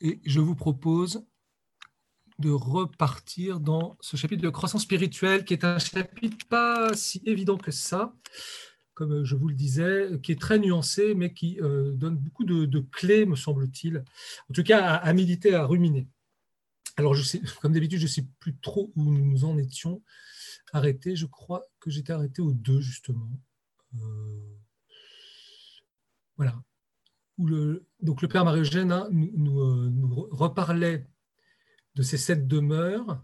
et je vous propose de repartir dans ce chapitre de croissance spirituelle, qui est un chapitre pas si évident que ça, comme je vous le disais, qui est très nuancé, mais qui euh, donne beaucoup de, clés, me semble-t-il, en tout cas à, méditer, à ruminer. Alors, comme d'habitude, je ne sais plus trop où nous en étions arrêtés. Je crois que j'étais arrêté au 2, justement. Euh, voilà. Où le, donc, le Père Marie-Eugène hein, nous, euh, nous, reparlait de ces sept demeures,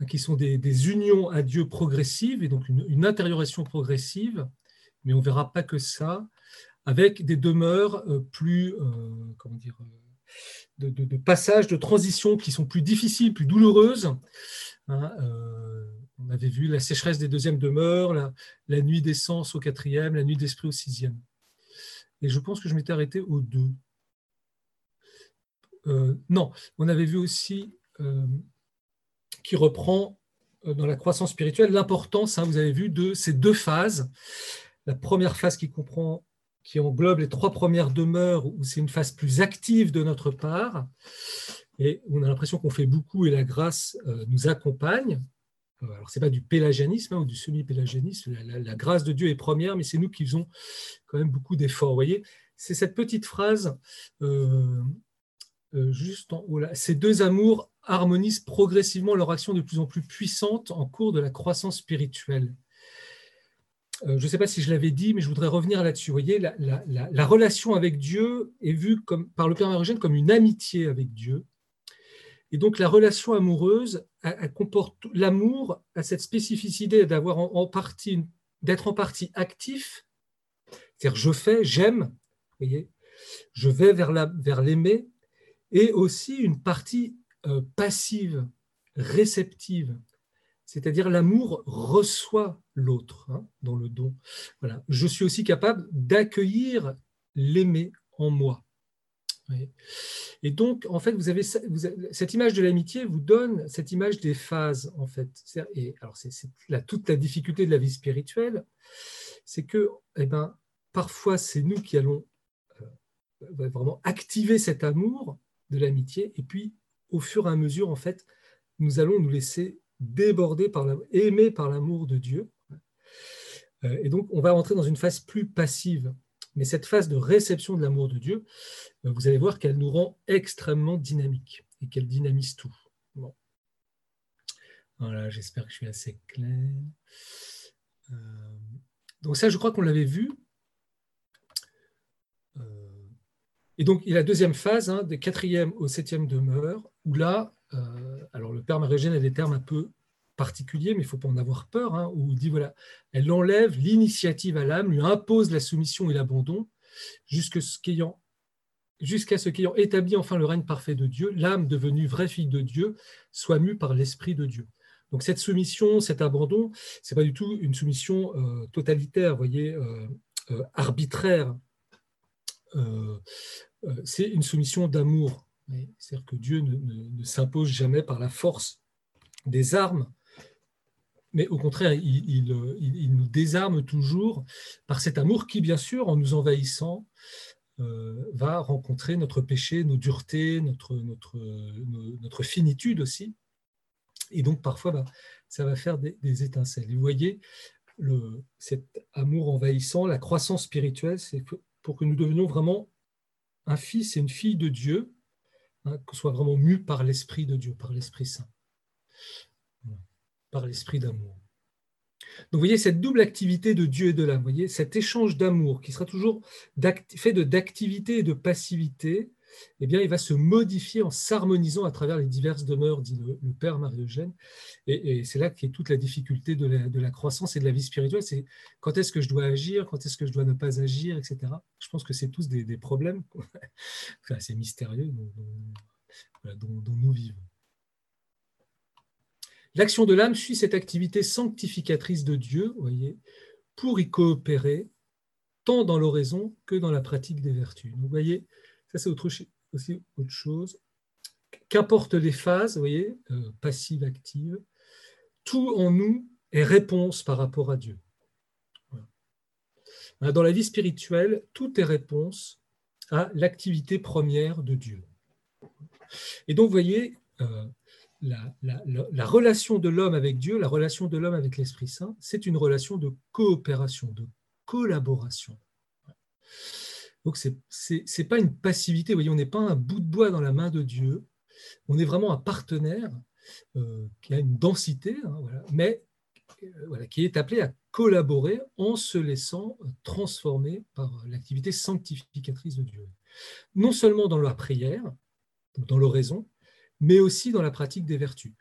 hein, qui sont des, unions à Dieu progressives, et donc une, intérioration progressive, mais on ne verra pas que ça, avec des demeures euh, plus, euh, comment dire, de, de, de, passages, de qui sont plus difficiles, plus douloureuses. Hein, on avait vu la sécheresse des deuxièmes demeures, la, la nuit d'essence au quatrième, la nuit d'esprit au sixième. Et je pense que je m'étais arrêté aux deux. non, on avait vu aussi euh, qui reprend euh, dans la croissance spirituelle l'importance, hein, vous avez vu, de ces deux phases. La première phase qui comprend, qui englobe les trois premières demeures, où c'est une phase plus active de notre part, et on a l'impression qu'on fait beaucoup et la grâce euh, nous accompagne. Alors, ce n'est pas du pélagianisme hein, ou du semi-pélagianisme, la, grâce de Dieu est première, mais c'est nous qui faisons quand même beaucoup d'efforts. Vous voyez, c'est cette petite phrase juste en haut là. Ces deux amours harmonisent progressivement leur action de plus en plus puissante en cours de la croissance spirituelle. Euh, je ne sais pas si je l'avais dit, mais je voudrais revenir là-dessus. Vous voyez, la, relation avec Dieu est vue par le Père Marigène comme une amitié avec Dieu. Et donc la relation amoureuse comporte l'amour à cette spécificité d'avoir en, d'être en partie actif, c'est-à-dire je fais, j'aime, je vais vers l'aimer, et aussi une partie euh, passive, réceptive, c'est-à-dire l'amour reçoit l'autre hein, dans le don. Voilà. Je suis aussi capable d'accueillir l'aimer en moi. Et donc, en fait, vous avez, cette image de l'amitié vous donne cette image des phases, en fait. Et alors, c'est toute la difficulté de la vie spirituelle, c'est que, eh ben, parfois, c'est nous qui allons euh, vraiment activer cet amour de l'amitié, et puis au fur et à mesure, en fait, nous allons nous laisser déborder par aimer par l'amour de Dieu. Euh, et donc, on va entrer dans une phase plus passive. Mais cette phase de réception de l'amour de Dieu, euh, vous allez voir qu'elle nous rend extrêmement dynamique et qu'elle dynamise tout. Voilà, j'espère que je suis assez clair. Euh, donc ça, je crois qu'on l'avait vu. Et donc, il y a la deuxième phase, hein, des quatrième au septième demeure, où là, euh, alors le Père Marégène a des termes un peu particuliers, mais il ne faut pas en avoir peur, hein, où il dit, voilà, elle enlève l'initiative à l'âme, lui impose la soumission et l'abandon, jusqu'à ce qu'ayant établi enfin le règne parfait de Dieu, l'âme devenue vraie fille de Dieu soit mue par l'Esprit de Dieu. Donc cette soumission, cet abandon, c'est pas du tout une soumission euh, totalitaire, voyez, euh, arbitraire, euh, euh, c'est une soumission d'amour. C'est-à-dire que Dieu ne, s'impose jamais par la force des armes, mais au contraire, il, nous désarme toujours par cet amour qui, bien sûr, en nous envahissant, euh, va rencontrer notre péché, nos duretés, notre, finitude aussi. Et donc, parfois, bah, ça va faire des, étincelles. Vous voyez, cet amour envahissant, la croissance spirituelle, c'est pour que nous devenions vraiment un fils et une fille de Dieu, hein, qu'on soit vraiment mu par l'Esprit de Dieu, par l'Esprit Saint, l'Esprit d'amour. Donc vous voyez cette double activité de Dieu et de l'âme, voyez cet échange d'amour qui sera toujours fait d'activité et de passivité, eh bien, il va se modifier en s'harmonisant à travers les diverses demeures, dit le, Père Marie-Eugène. Et, c'est là qu'est toute la difficulté de la, croissance et de la vie spirituelle. C'est quand est-ce que je dois agir, quand est-ce que je dois ne pas agir, etc. Je pense que c'est tous des, problèmes c'est mystérieux dont nous vivons. L'action de l'âme suit cette activité sanctificatrice de Dieu, voyez, pour y coopérer, tant dans l'oraison que dans la pratique des vertus. Vous voyez, ça, c'est autre, aussi autre chose. Qu'importe les phases, vous voyez, euh, passive, active, tout en nous est réponse par rapport à Dieu. Dans la vie spirituelle, tout est réponse à l'activité première de Dieu. Et donc, vous voyez, euh, la, relation de l'homme avec Dieu, la relation de l'homme avec l'Esprit Saint, c'est une relation de coopération, de collaboration. Donc, ce n'est pas une passivité, vous voyez, on n'est pas un bout de bois dans la main de Dieu, on est vraiment un partenaire euh, qui a une densité, hein, mais euh, qui est appelé à collaborer en se laissant transformer par l'activité sanctificatrice de Dieu. Non seulement dans la prière, dans l'oraison, mais aussi dans la pratique des vertus.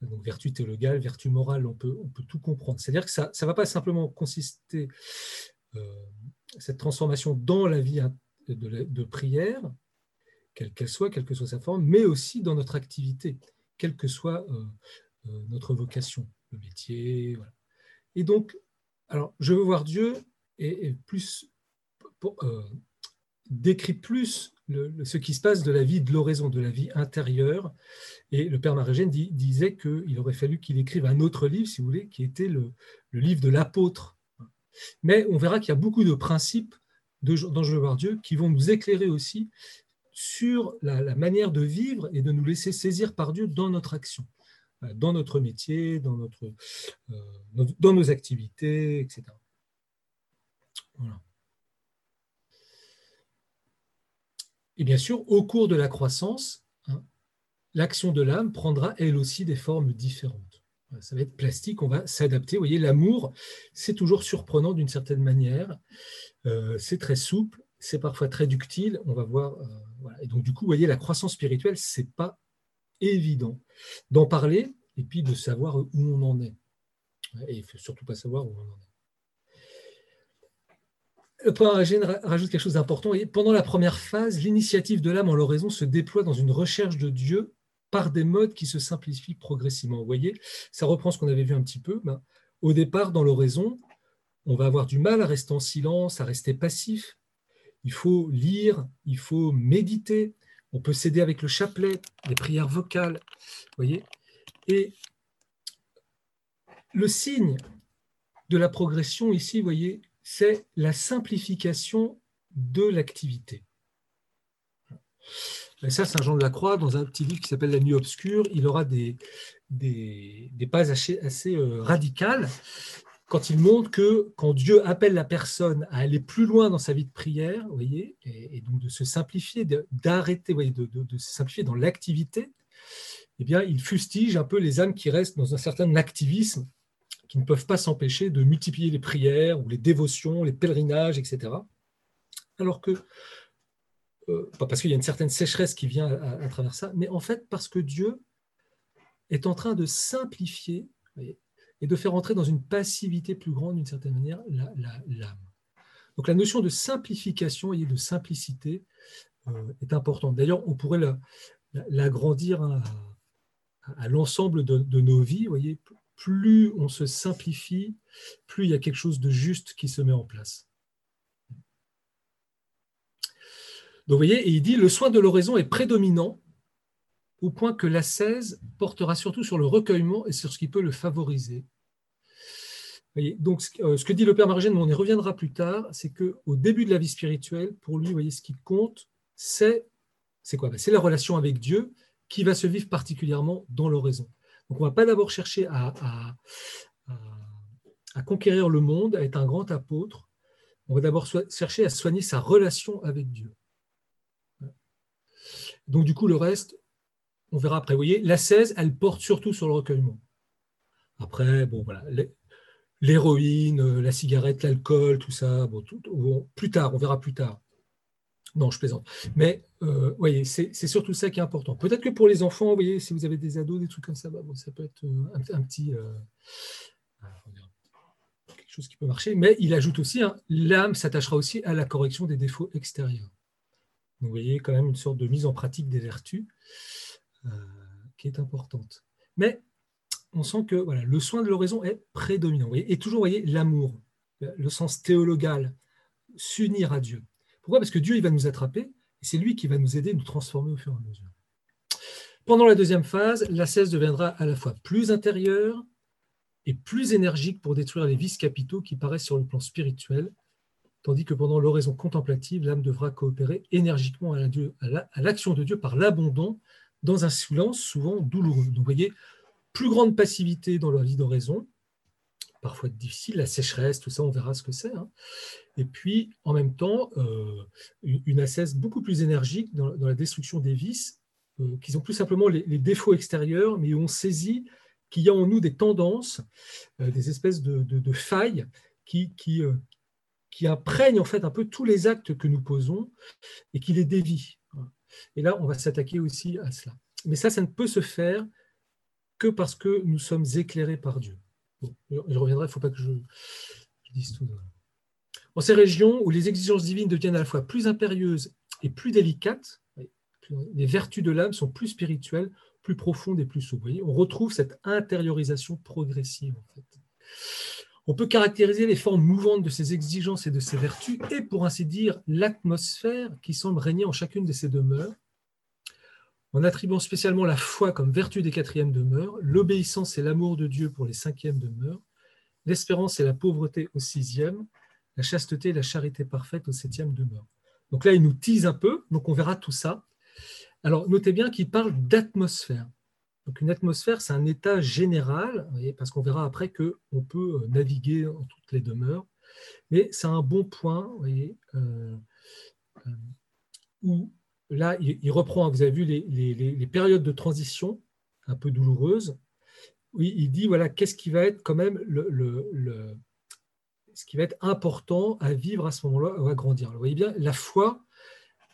Donc, vertu théologale, vertu morale, on peut, on peut tout comprendre. C'est-à-dire que ça ne va pas simplement consister, euh, cette transformation dans la vie de, prière, quelle qu'elle soit, quelle que soit sa forme, mais aussi dans notre activité, quelle que soit euh, euh, notre vocation, le métier. Et donc, alors, je veux voir Dieu et, plus décrit plus ce qui se passe de la vie de l'oraison, de la vie intérieure. Et le père Marégène disait qu'il aurait fallu qu'il écrive un autre livre, si vous voulez, qui était le, livre de l'apôtre. Mais on verra qu'il y a beaucoup de principes dans Je veux voir Dieu qui vont nous éclairer aussi sur la, manière de vivre et de nous laisser saisir par Dieu dans notre action, dans notre métier, dans, notre, euh, dans nos activités, etc. Voilà. Et bien sûr, au cours de la croissance, hein, l'action de l'âme prendra elle aussi des formes différentes. Ça va être plastique, on va s'adapter. Vous voyez, l'amour, c'est toujours surprenant d'une certaine manière. Euh, c'est très souple, c'est parfois très ductile. On va voir. Euh, et donc, du coup, vous voyez, la croissance spirituelle, c'est pas évident d'en parler et puis de savoir où on en est. Et il faut surtout pas savoir où on en est. Point rajoute quelque chose d'important. Pendant la première phase, l'initiative de l'âme en l'oraison se déploie dans une recherche de Dieu par des modes qui se simplifient progressivement. Vous voyez, ça reprend ce qu'on avait vu un petit peu. Ben, au départ, dans l'oraison, on va avoir du mal à rester en silence, à rester passif. Il faut lire, il faut méditer. On peut s'aider avec le chapelet, les prières vocales. voyez Et le signe de la progression ici, vous voyez, c'est la simplification de l'activité. ça, Saint Jean de la Croix, dans un petit livre qui s'appelle La nuit obscure, il aura des, des, assez, euh, radicales quand il montre que quand Dieu appelle la personne à aller plus loin dans sa vie de prière, voyez, et, donc de se simplifier, d'arrêter, de, de, de, se simplifier dans l'activité, eh bien, il fustige un peu les âmes qui restent dans un certain activisme qui ne peuvent pas s'empêcher de multiplier les prières ou les dévotions, les pèlerinages, etc. Alors que, euh, pas parce qu'il y a une certaine sécheresse qui vient à, travers ça, mais en fait parce que Dieu est en train de simplifier et de faire entrer dans une passivité plus grande, d'une certaine manière, l'âme. Donc la notion de simplification et de simplicité euh, est importante. D'ailleurs, on pourrait l'agrandir à, l'ensemble de, nos vies. Voyez, plus on se simplifie, plus il y a quelque chose de juste qui se met en place. Donc vous voyez, il dit, le soin de l'oraison est prédominant au point que l'ascèse portera surtout sur le recueillement et sur ce qui peut le favoriser. Donc euh, ce que dit le Père Margène, mais on y reviendra plus tard, c'est qu'au début de la vie spirituelle, pour lui, voyez, ce qui compte, c'est quoi? Ben, C'est la relation avec Dieu qui va se vivre particulièrement dans l'oraison. Donc on ne va pas d'abord chercher à, conquérir le monde, à être un grand apôtre. On va d'abord chercher à soigner sa relation avec Dieu. Donc du coup, le reste, on verra après. Vous voyez, la 16, elle porte surtout sur le recueillement. Après, bon voilà, l'héroïne, la cigarette, l'alcool, tout ça, plus tard, on verra plus tard. Non, je plaisante. Mais euh, voyez, c'est surtout ça qui est important. Peut-être que pour les enfants, vous voyez, si vous avez des ados, des trucs comme ça, bah, ça peut être euh, un, petit euh, quelque chose qui peut marcher. Mais il ajoute aussi, hein, l'âme s'attachera aussi à la correction des défauts extérieurs. Donc, vous voyez quand même une sorte de mise en pratique des vertus qui est importante. Mais on sent que voilà, le soin de l'oraison est prédominant. et toujours, voyez, l'amour, le sens théologal, s'unir à Dieu. Pourquoi? Parce que Dieu, va nous attraper, et c'est lui qui va nous aider, nous transformer au fur et à mesure. Pendant la deuxième phase, la cesse deviendra à la fois plus intérieure et plus énergique pour détruire les vices capitaux qui paraissent sur le plan spirituel tandis que pendant l'oraison contemplative, l'âme devra coopérer énergiquement à l'action de Dieu par l'abandon dans un silence souvent douloureux. Donc vous voyez, plus grande passivité dans leur vie d'oraison, parfois difficile, la sécheresse, tout ça, on verra ce que c'est. Hein. Et puis, en même temps, euh, une assesse beaucoup plus énergique dans, la destruction des vices, euh, qui sont plus simplement les, défauts extérieurs, mais on saisit qu'il y a en nous des tendances, euh, des espèces de, failles qui, qui, qui imprègnent en fait un peu tous les actes que nous posons et qui les dévient. Et là, on va s'attaquer aussi à cela. Mais ça, ça ne peut se faire que parce que nous sommes éclairés par Dieu. Je reviendrai, il ne faut pas que je, dise tout. En ces régions où les exigences divines deviennent à la fois plus impérieuses et plus délicates, les vertus de l'âme sont plus spirituelles, plus profondes et plus souples. On retrouve cette intériorisation progressive. On peut caractériser les formes mouvantes de ces exigences et de ces vertus et, pour ainsi dire, l'atmosphère qui semble régner en chacune de ces demeures, en attribuant spécialement la foi comme vertu des quatrièmes demeures, l'obéissance et l'amour de Dieu pour les cinquièmes demeures, l'espérance et la pauvreté au sixième, la chasteté et la charité parfaite au septième demeure. Donc là, il nous tease un peu, donc on verra tout ça. Alors, notez bien qu'il parle d'atmosphère. Donc une atmosphère, c'est un état général, parce qu'on verra après qu'on peut euh, naviguer en toutes les demeures, mais c'est un bon point euh, euh, où là, il, reprend, vous avez vu les, périodes de transition un peu douloureuses, il dit voilà qu'est-ce qui va être quand même le, ce qui va être important à vivre à ce moment-là ou à grandir. Vous voyez bien, la foi,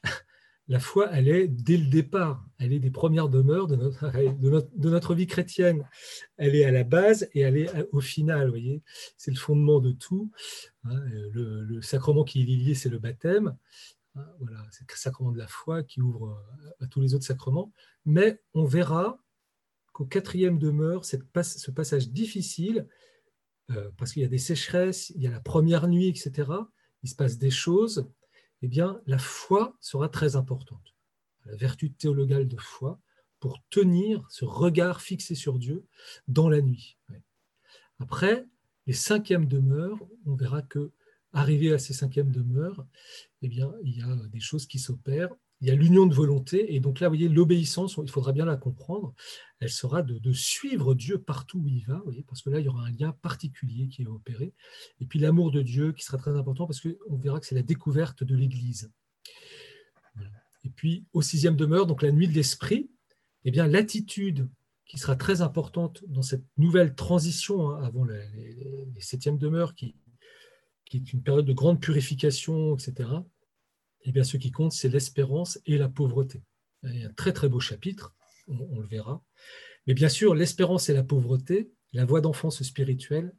la foi, elle est dès le départ, elle est des premières demeures de notre, de notre, vie chrétienne. Elle est à la base et elle est au final, vous voyez, c'est le fondement de tout. Hein. Le, sacrement qui est lié, c'est le baptême. Hein, voilà, c'est le sacrement de la foi qui ouvre à tous les autres sacrements. Mais on verra qu'au quatrième demeure, ce passage difficile, euh, parce qu'il y a des sécheresses, il y a la première nuit, etc. Il se passe des choses eh bien, la foi sera très importante. La vertu théologale de foi pour tenir ce regard fixé sur Dieu dans la nuit. Après, les cinquièmes demeures, on verra que arrivé à ces cinquièmes demeures, eh bien, il y a des choses qui s'opèrent il y a l'union de volonté. Et donc là, vous voyez, l'obéissance, il faudra bien la comprendre, elle sera de, suivre Dieu partout où il va, parce que là, il y aura un lien particulier qui est opéré. Et puis l'amour de Dieu qui sera très important, parce qu'on verra que c'est la découverte de l'Église. Et puis, au sixième demeure, donc la nuit de l'esprit, eh bien, l'attitude qui sera très importante dans cette nouvelle transition hein, avant les, septièmes demeures, qui, qui une période de grande purification, etc., eh bien, ce qui compte, c'est l'espérance et la pauvreté. Il un très très beau chapitre, on, le verra. Mais bien sûr, l'espérance et la pauvreté, la voie d'enfance spirituelle,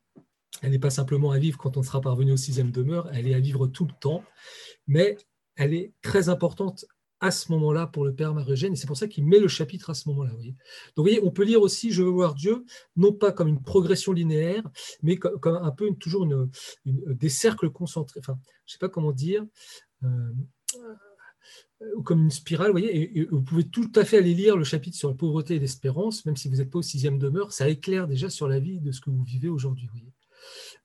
elle n'est pas simplement à vivre quand on sera parvenu au sixième demeure, elle est à vivre tout le temps, mais elle est très importante à ce moment-là pour le Père Marugène, et c'est pour ça qu'il met le chapitre à ce moment-là. Donc, vous voyez, on peut lire aussi Je veux voir Dieu, non pas comme une progression linéaire, mais comme, un peu toujours des cercles concentrés. Enfin, je ne sais pas comment dire. Euh, ou comme une spirale, vous voyez, et, vous pouvez tout à fait aller lire le chapitre sur la pauvreté et l'espérance, même si vous n'êtes pas au sixième demeure, ça éclaire déjà sur la vie de ce que vous vivez aujourd'hui.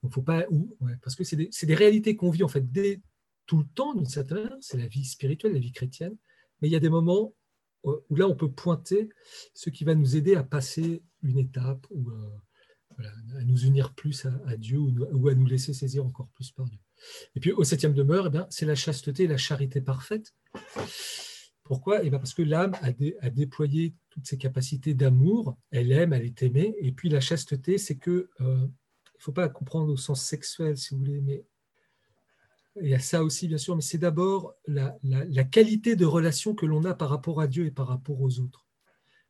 Donc, faut pas, ou, parce que c'est des, des, réalités qu'on vit en fait dès tout le temps, d'une certaine manière, c'est la vie spirituelle, la vie chrétienne, mais il y a des moments où là on peut pointer ce qui va nous aider à passer une étape ou euh, à nous unir plus à, Dieu ou, à nous laisser saisir encore plus par Dieu. Et puis au septième demeure, eh c'est la chasteté et la charité parfaite. Pourquoi? Eh bien Parce que l'âme a, déployé toutes ses capacités d'amour, elle aime, elle est aimée, et puis la chasteté, c'est que, euh, il ne faut pas comprendre au sens sexuel, si vous voulez, mais il y a ça aussi, bien sûr, mais c'est d'abord la, qualité de relation que l'on a par rapport à Dieu et par rapport aux autres.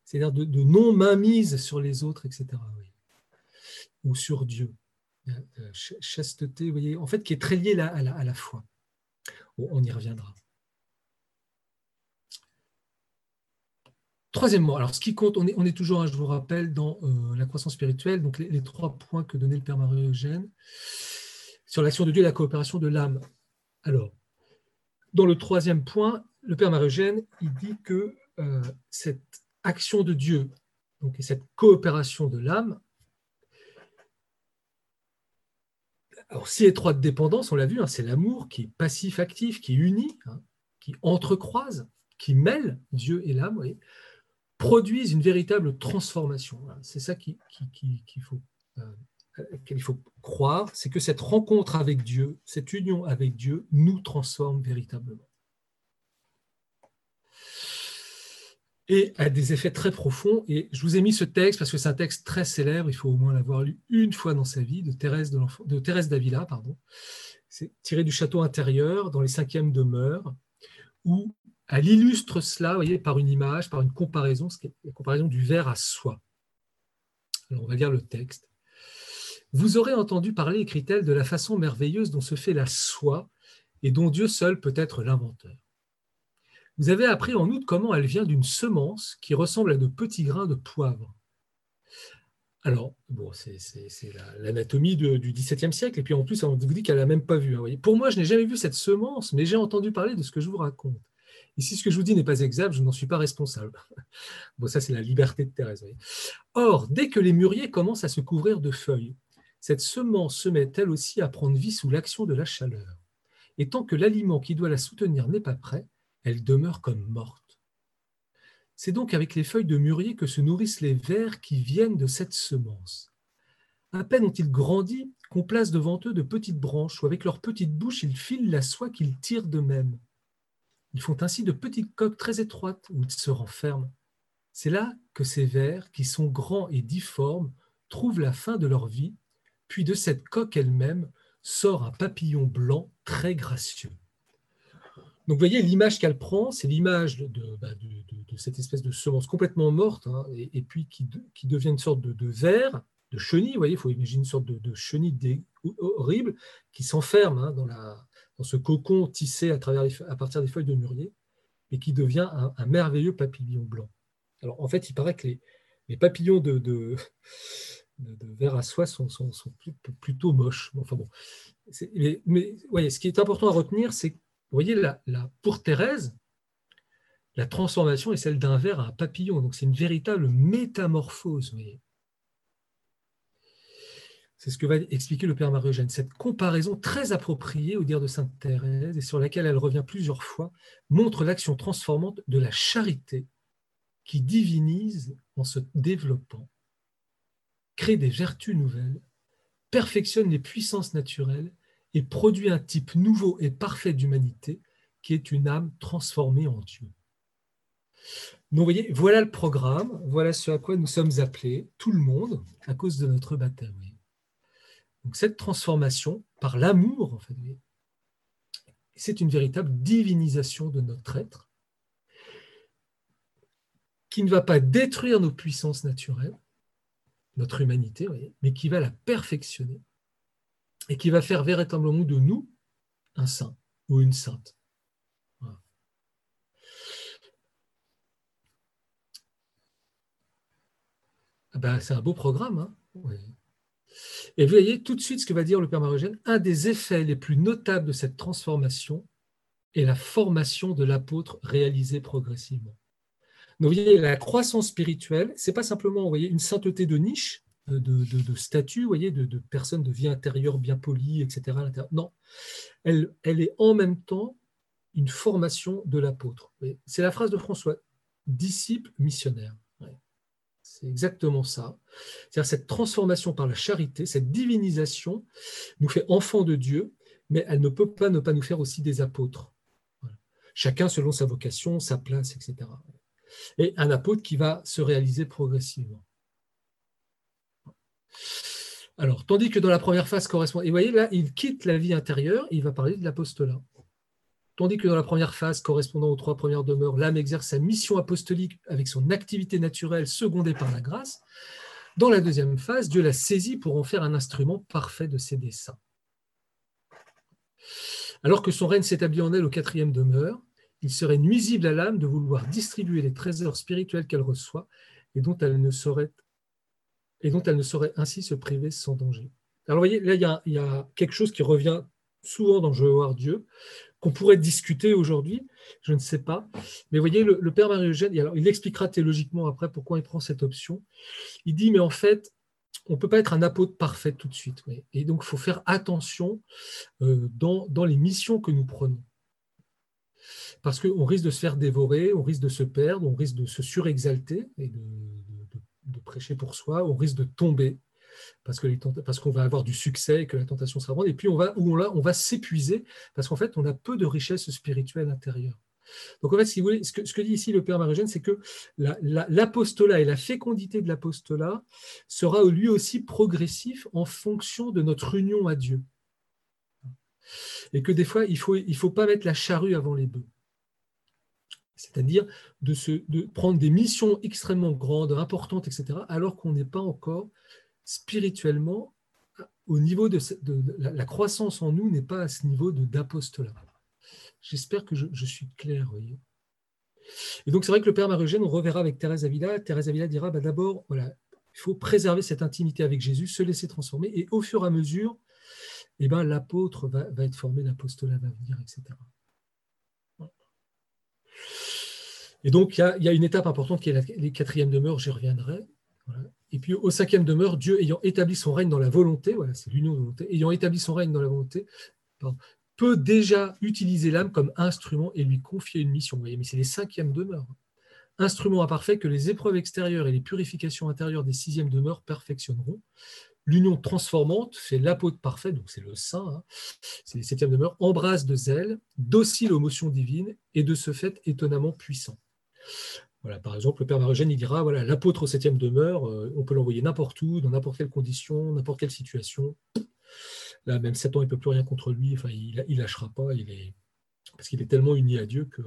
C'est-à-dire de, non-mainmise sur les autres, etc. Ou sur Dieu. Chasteté, vous voyez, en fait, qui est très liée à la, foi. On y reviendra. Troisièmement, alors ce qui compte, on est, toujours, hein, je vous rappelle, dans euh, la croissance spirituelle, donc les, trois points que donnait le Père Marie-Eugène sur l'action de Dieu et la coopération de l'âme. Alors, dans le troisième point, le Père Marie-Eugène, il dit que euh, cette action de Dieu cette coopération de l'âme Alors, si étroite dépendance, on l'a vu, hein, c'est l'amour qui est passif-actif, qui unit, hein, qui entrecroise, qui mêle Dieu et l'âme, produisent une véritable transformation. C'est ça qu'il faut, euh, qu'il faut croire, c'est que cette rencontre avec Dieu, cette union avec Dieu, nous transforme véritablement. et a des effets très profonds. Et je vous ai mis ce texte parce que c'est un texte très célèbre, il faut au moins l'avoir lu une fois dans sa vie, de Thérèse, de, d'Avila. Pardon. C'est tiré du château intérieur dans les cinquièmes demeures, où elle illustre cela voyez, par une image, par une comparaison, la comparaison du verre à soie. Alors on va lire le texte. Vous aurez entendu parler, écrit-elle, de la façon merveilleuse dont se fait la soie et dont Dieu seul peut être l'inventeur. Vous avez appris en outre comment elle vient d'une semence qui ressemble à de petits grains de poivre. Alors, bon, c'est l'anatomie du XVIIe siècle, et puis en plus, on vous dit qu'elle n'a même pas vu. Hein, Pour moi, je n'ai jamais vu cette semence, mais j'ai entendu parler de ce que je vous raconte. Et si ce que je vous dis n'est pas exact, je n'en suis pas responsable. Bon, ça, c'est la liberté de Thérèse. Or, dès que les mûriers commencent à se couvrir de feuilles, cette semence se met elle aussi à prendre vie sous l'action de la chaleur. Et tant que l'aliment qui doit la soutenir n'est pas prêt, elle demeure comme morte. C'est donc avec les feuilles de mûrier que se nourrissent les vers qui viennent de cette semence. À peine ont-ils grandi qu'on place devant eux de petites branches où avec leurs petites bouches ils filent la soie qu'ils tirent d'eux-mêmes. Ils font ainsi de petites coques très étroites où ils se renferment. C'est là que ces vers, qui sont grands et difformes, trouvent la fin de leur vie, puis de cette coque elle-même sort un papillon blanc très gracieux. Donc vous voyez, l'image qu'elle prend, c'est l'image de, bah, cette espèce de semence complètement morte, hein, et, puis qui, devient une sorte de, verre, de chenille, vous voyez, il faut imaginer une sorte de, chenille horrible qui s'enferme hein, dans, ce cocon tissé à, travers à partir des feuilles de mûrier, et qui devient un, merveilleux papillon blanc. Alors en fait, il paraît que les, papillons de, verre à soie sont, plutôt moches. Enfin bon, mais, voyez, ce qui est important à retenir, c'est vous voyez, là, pour Thérèse, la transformation est celle d'un verre à un papillon. Donc c'est une véritable métamorphose. C'est ce que va expliquer le Père Marie-Eugène. Cette comparaison très appropriée au dire de Sainte Thérèse et sur laquelle elle revient plusieurs fois montre l'action transformante de la charité qui divinise en se développant, crée des vertus nouvelles, perfectionne les puissances naturelles et produit un type nouveau et parfait d'humanité qui est une âme transformée en Dieu. Donc, vous voyez, voilà le programme, voilà ce à quoi nous sommes appelés, tout le monde, à cause de notre baptême. Donc, cette transformation, par l'amour, en fait, c'est une véritable divinisation de notre être qui ne va pas détruire nos puissances naturelles, notre humanité, mais qui va la perfectionner et qui va faire véritablement de nous un saint ou une sainte. Ah ben, c'est un beau programme. Hein et vous voyez tout de suite ce que va dire le Père Marogène. Un des effets les plus notables de cette transformation est la formation de l'apôtre réalisée progressivement. Donc, vous voyez, la croissance spirituelle, ce n'est pas simplement vous voyez, une sainteté de niche, de, de, statut, voyez, de, personnes de vie intérieure bien polies, etc. Non, elle, elle est en même temps une formation de l'apôtre. C'est la phrase de François, disciple missionnaire. C'est exactement ça. C'est-à-dire cette transformation par la charité, cette divinisation nous fait enfants de Dieu, mais elle ne peut pas ne pas nous faire aussi des apôtres. Chacun selon sa vocation, sa place, etc. Et un apôtre qui va se réaliser progressivement. Alors, tandis que dans la première phase correspond, et vous voyez là, il quitte la vie intérieure, il va parler de l'apostolat. Tandis que dans la première phase correspondant aux trois premières demeures, l'âme exerce sa mission apostolique avec son activité naturelle secondée par la grâce. Dans la deuxième phase, Dieu la saisit pour en faire un instrument parfait de ses desseins. Alors que son règne s'établit en elle au quatrième demeure, il serait nuisible à l'âme de vouloir distribuer les trésors spirituels qu'elle reçoit et dont elle ne saurait ainsi se priver sans danger. Alors vous voyez, là, il y a, quelque chose qui revient souvent dans Je veux voir Dieu, qu'on pourrait discuter aujourd'hui, je ne sais pas. Mais vous voyez, le, Père Marie-Eugène, il expliquera théologiquement après pourquoi il prend cette option. Il dit, mais en fait, on ne peut pas être un apôtre parfait tout de suite. Et donc, il faut faire attention euh, dans, les missions que nous prenons. Parce qu'on risque de se faire dévorer, on risque de se perdre, on risque de se surexalter et de, prêcher pour soi, on risque de tomber parce qu'on va avoir du succès et que la tentation sera grande. Et puis, on va, s'épuiser parce qu'en fait, on a peu de richesse spirituelle intérieure. Donc en fait, ce que, dit ici le Père Marie-Eugène, c'est que l'apostolat et la fécondité de l'apostolat sera lui aussi progressif en fonction de notre union à Dieu. Et que des fois, il ne faut, il faut pas mettre la charrue avant les bœufs. C'est-à-dire de, de prendre des missions extrêmement grandes, importantes, etc., alors qu'on n'est pas encore spirituellement au niveau de, la, croissance en nous n'est pas à ce niveau d'apostolat. J'espère que je, suis clair. Voyez. Et donc, c'est vrai que le Père Marie-Eugène, on reverra avec Thérèse Avila. Thérèse Avila dira bah, d'abord, voilà, il faut préserver cette intimité avec Jésus, se laisser transformer, et au fur et à mesure, eh ben, l'apôtre va, être formé, l'apostolat va venir, etc. Et donc, il y, a, une étape importante qui est la, les quatrième demeure, j'y reviendrai. Et puis, au cinquième demeure, Dieu ayant établi son règne dans la volonté, voilà, c'est l'union de volonté, ayant établi son règne dans la volonté, peut déjà utiliser l'âme comme instrument et lui confier une mission. Vous voyez, mais c'est les cinquièmes demeures. Instrument imparfait que les épreuves extérieures et les purifications intérieures des sixièmes demeures perfectionneront. L'union transformante, c'est l'apôtre parfait, donc c'est le saint, hein. c'est les septièmes demeures, embrasse de zèle, docile aux motions divines et de ce fait étonnamment puissant. Voilà, par exemple, le Père Marogène, il dira voilà, l'apôtre aux septième demeure, euh, on peut l'envoyer n'importe où, dans n'importe quelle condition, n'importe quelle situation. Là, même 7 ans, il ne peut plus rien contre lui. Enfin, il ne lâchera pas. Parce qu'il est tellement uni à Dieu que,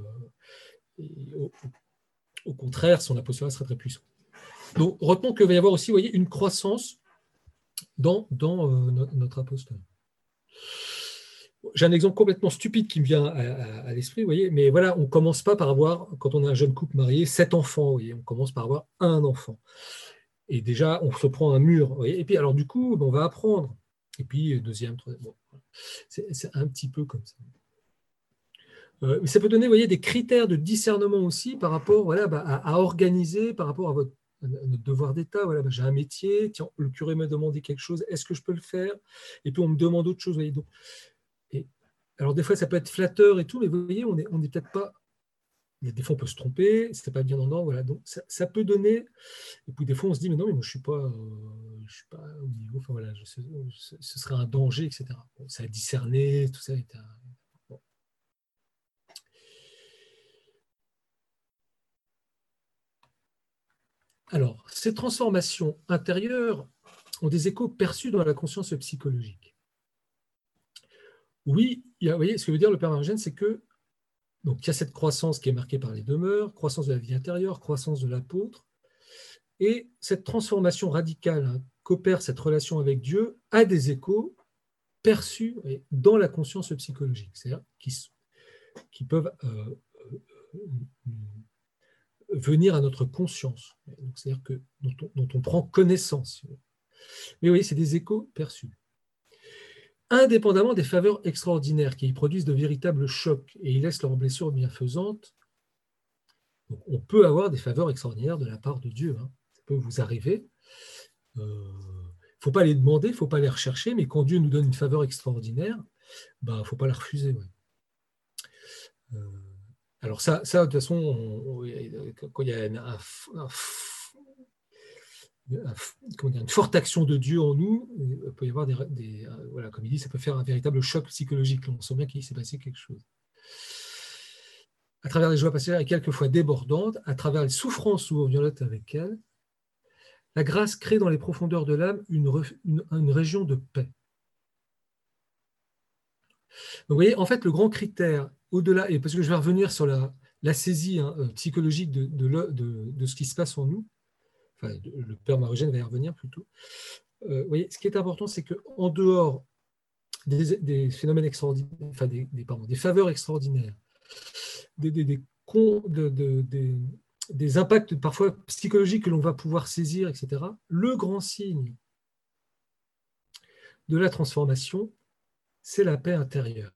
au, contraire, son apostolat sera très puissant. Donc, retenons qu'il va y avoir aussi, vous voyez, une croissance dans, euh, notre apostolat. J'ai un exemple complètement stupide qui me vient à, l'esprit, voyez, mais voilà, on ne commence pas par avoir, quand on est un jeune couple marié, sept enfants, on commence par avoir un enfant. Et déjà, on se prend un mur, et puis alors du coup, on va apprendre. Et puis, deuxième, troisième. c'est un petit peu comme ça. Euh, ça peut donner voyez, des critères de discernement aussi par rapport voilà, bah, à, organiser, par rapport à, votre, notre devoir d'État. Voilà, bah, J'ai un métier, tiens, le curé m'a demandé quelque chose, est-ce que je peux le faire? Et puis on me demande autre chose. Voyez, donc, et, alors des fois, ça peut être flatteur et tout, mais vous voyez, on n'est on peut-être pas des fois on peut se tromper, c'était pas bien en ordre, voilà. Donc ça, peut donner. Et puis des fois on se dit mais non mais moi je suis pas, euh, je suis pas au niveau. Enfin voilà, ce, serait un danger, etc. ça a discerné, tout ça. Est Alors, ces transformations intérieures ont des échos perçus dans la conscience psychologique. Oui, vous voyez, ce que veut dire le Père Margène, c'est que donc il y a cette croissance qui est marquée par les demeures, croissance de la vie intérieure, croissance de l'apôtre, et cette transformation radicale hein, qu'opère cette relation avec Dieu a des échos perçus dans la conscience psychologique, c'est-à-dire qui, peuvent euh, euh, venir à notre conscience, c'est-à-dire que dont on, prend connaissance. Mais oui, c'est des échos perçus indépendamment des faveurs extraordinaires qui produisent de véritables chocs et y laissent leurs blessures bienfaisantes. on peut avoir des faveurs extraordinaires de la part de Dieu. Hein. Ça peut vous arriver. Il euh, ne faut pas les demander, il ne faut pas les rechercher, mais quand Dieu nous donne une faveur extraordinaire, il bah, ne faut pas la refuser. Euh, alors ça, ça, de toute façon, quand il y a un, une forte action de Dieu en nous, il peut y avoir des, euh, voilà, comme il dit, ça peut faire un véritable choc psychologique. On sent bien qu'il s'est passé quelque chose. À travers les joies passagères et quelquefois débordantes, à travers les souffrances souvent violentes avec elles, la grâce crée dans les profondeurs de l'âme une, une, région de paix. vous voyez, en fait, le grand critère, au-delà, et parce que je vais revenir sur la, saisie hein, euh, psychologique de, ce qui se passe en nous, le père Marogène va y revenir plutôt. Euh, voyez, ce qui est important, c'est qu'en dehors des, phénomènes extraordinaires, enfin des, faveurs extraordinaires, des, impacts parfois psychologiques que l'on va pouvoir saisir, etc., le grand signe de la transformation, c'est la paix intérieure.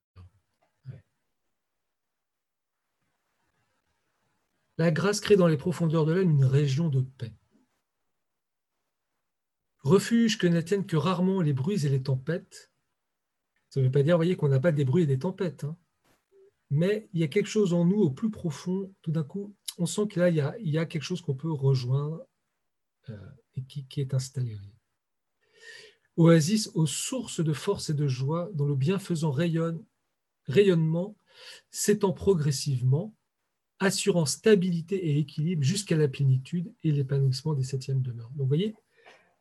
La grâce crée dans les profondeurs de l'âme une région de paix Refuge que n'atteignent que rarement les bruits et les tempêtes. Ça ne veut pas dire, voyez, qu'on n'a pas des bruits et des tempêtes. Hein. Mais il y a quelque chose en nous, au plus profond, tout d'un coup, on sent qu'il y, a, il y a quelque chose qu'on peut rejoindre euh, et qui, est installé. Oasis aux sources de force et de joie, dont le bienfaisant rayonne, rayonnement s'étend progressivement, assurant stabilité et équilibre jusqu'à la plénitude et l'épanouissement des septièmes demeures. Donc, vous voyez,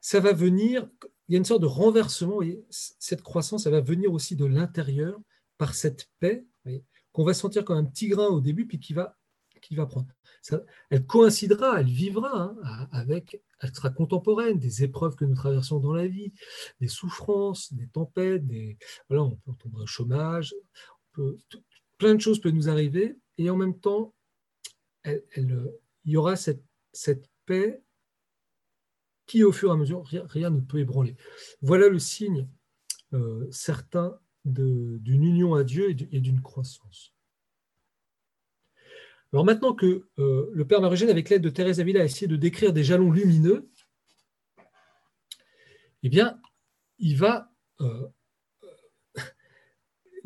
ça va venir, il y a une sorte de renversement, cette croissance, ça va venir aussi de l'intérieur par cette paix qu'on va sentir comme un petit grain au début, puis qui va, qui va prendre. elle coïncidera, elle vivra hein, avec, elle sera contemporaine des épreuves que nous traversons dans la vie, des souffrances, des tempêtes, des, voilà, on peut tomber au chômage, plein de choses peuvent nous arriver, et en même temps, il y aura cette, cette paix qui, au fur et à mesure, rien, ne peut ébranler. Voilà le signe euh, certain d'une union à Dieu et d'une croissance. Alors maintenant que euh, le Père Marugène, avec l'aide de Thérèse Avila, a essayé de décrire des jalons lumineux, eh bien, il va... Euh,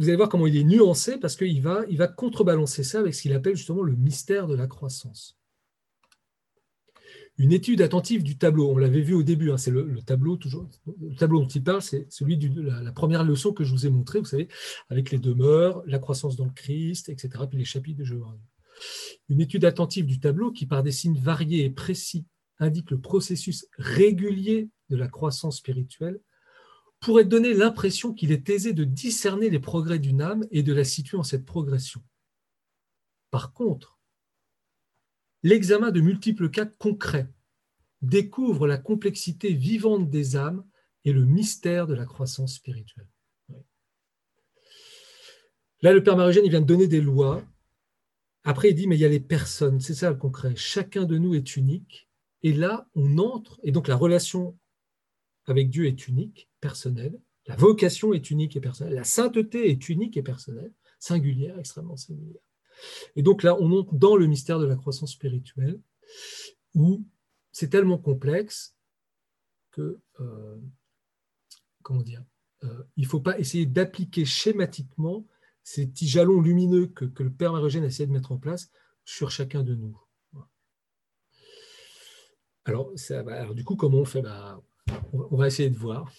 vous allez voir comment il est nuancé parce qu'il va, contrebalancer ça avec ce qu'il appelle justement le mystère de la croissance une étude attentive du tableau. On l'avait vu au début, hein, c'est le, tableau toujours. Le tableau dont il parle, c'est celui de la, première leçon que je vous ai montré, vous savez, avec les demeures, la croissance dans le Christ, etc., puis les chapitres de Jéhovah. Une étude attentive du tableau qui, par des signes variés et précis, indique le processus régulier de la croissance spirituelle, pourrait donner l'impression qu'il est aisé de discerner les progrès d'une âme et de la situer en cette progression. Par contre, l'examen de multiples cas concrets découvre la complexité vivante des âmes et le mystère de la croissance spirituelle. Là, le Père Marugène, il vient de donner des lois. Après, il dit, mais il y a les personnes, c'est ça le concret. Chacun de nous est unique. Et là, on entre, et donc la relation avec Dieu est unique, personnelle. La vocation est unique et personnelle. La sainteté est unique et personnelle, singulière, extrêmement singulière. Et donc là, on entre dans le mystère de la croissance spirituelle, où c'est tellement complexe que, euh, comment dire, euh, il ne faut pas essayer d'appliquer schématiquement ces petits jalons lumineux que, le Père Marogène essaie de mettre en place sur chacun de nous. Alors, alors du coup, comment on fait? Bah, On va essayer de voir.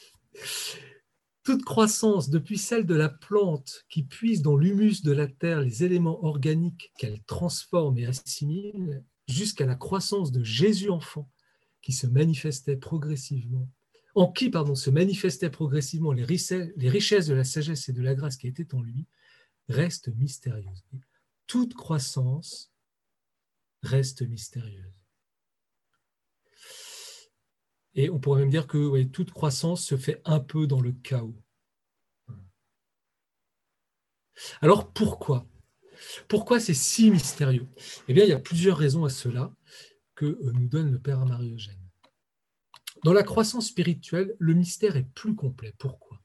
Toute croissance, depuis celle de la plante qui puise dans l'humus de la terre les éléments organiques qu'elle transforme et assimile, jusqu'à la croissance de Jésus enfant qui se manifestait progressivement, en qui pardon, se manifestaient progressivement les richesses, les richesses de la sagesse et de la grâce qui étaient en lui, reste mystérieuse. Toute croissance reste mystérieuse. Et on pourrait même dire que toute croissance se fait un peu dans le chaos. Alors pourquoi? Pourquoi c'est si mystérieux? Eh bien, il y a plusieurs raisons à cela que euh, nous donne le Père Marie-Eugène. Dans la croissance spirituelle, le mystère est plus complet. Pourquoi?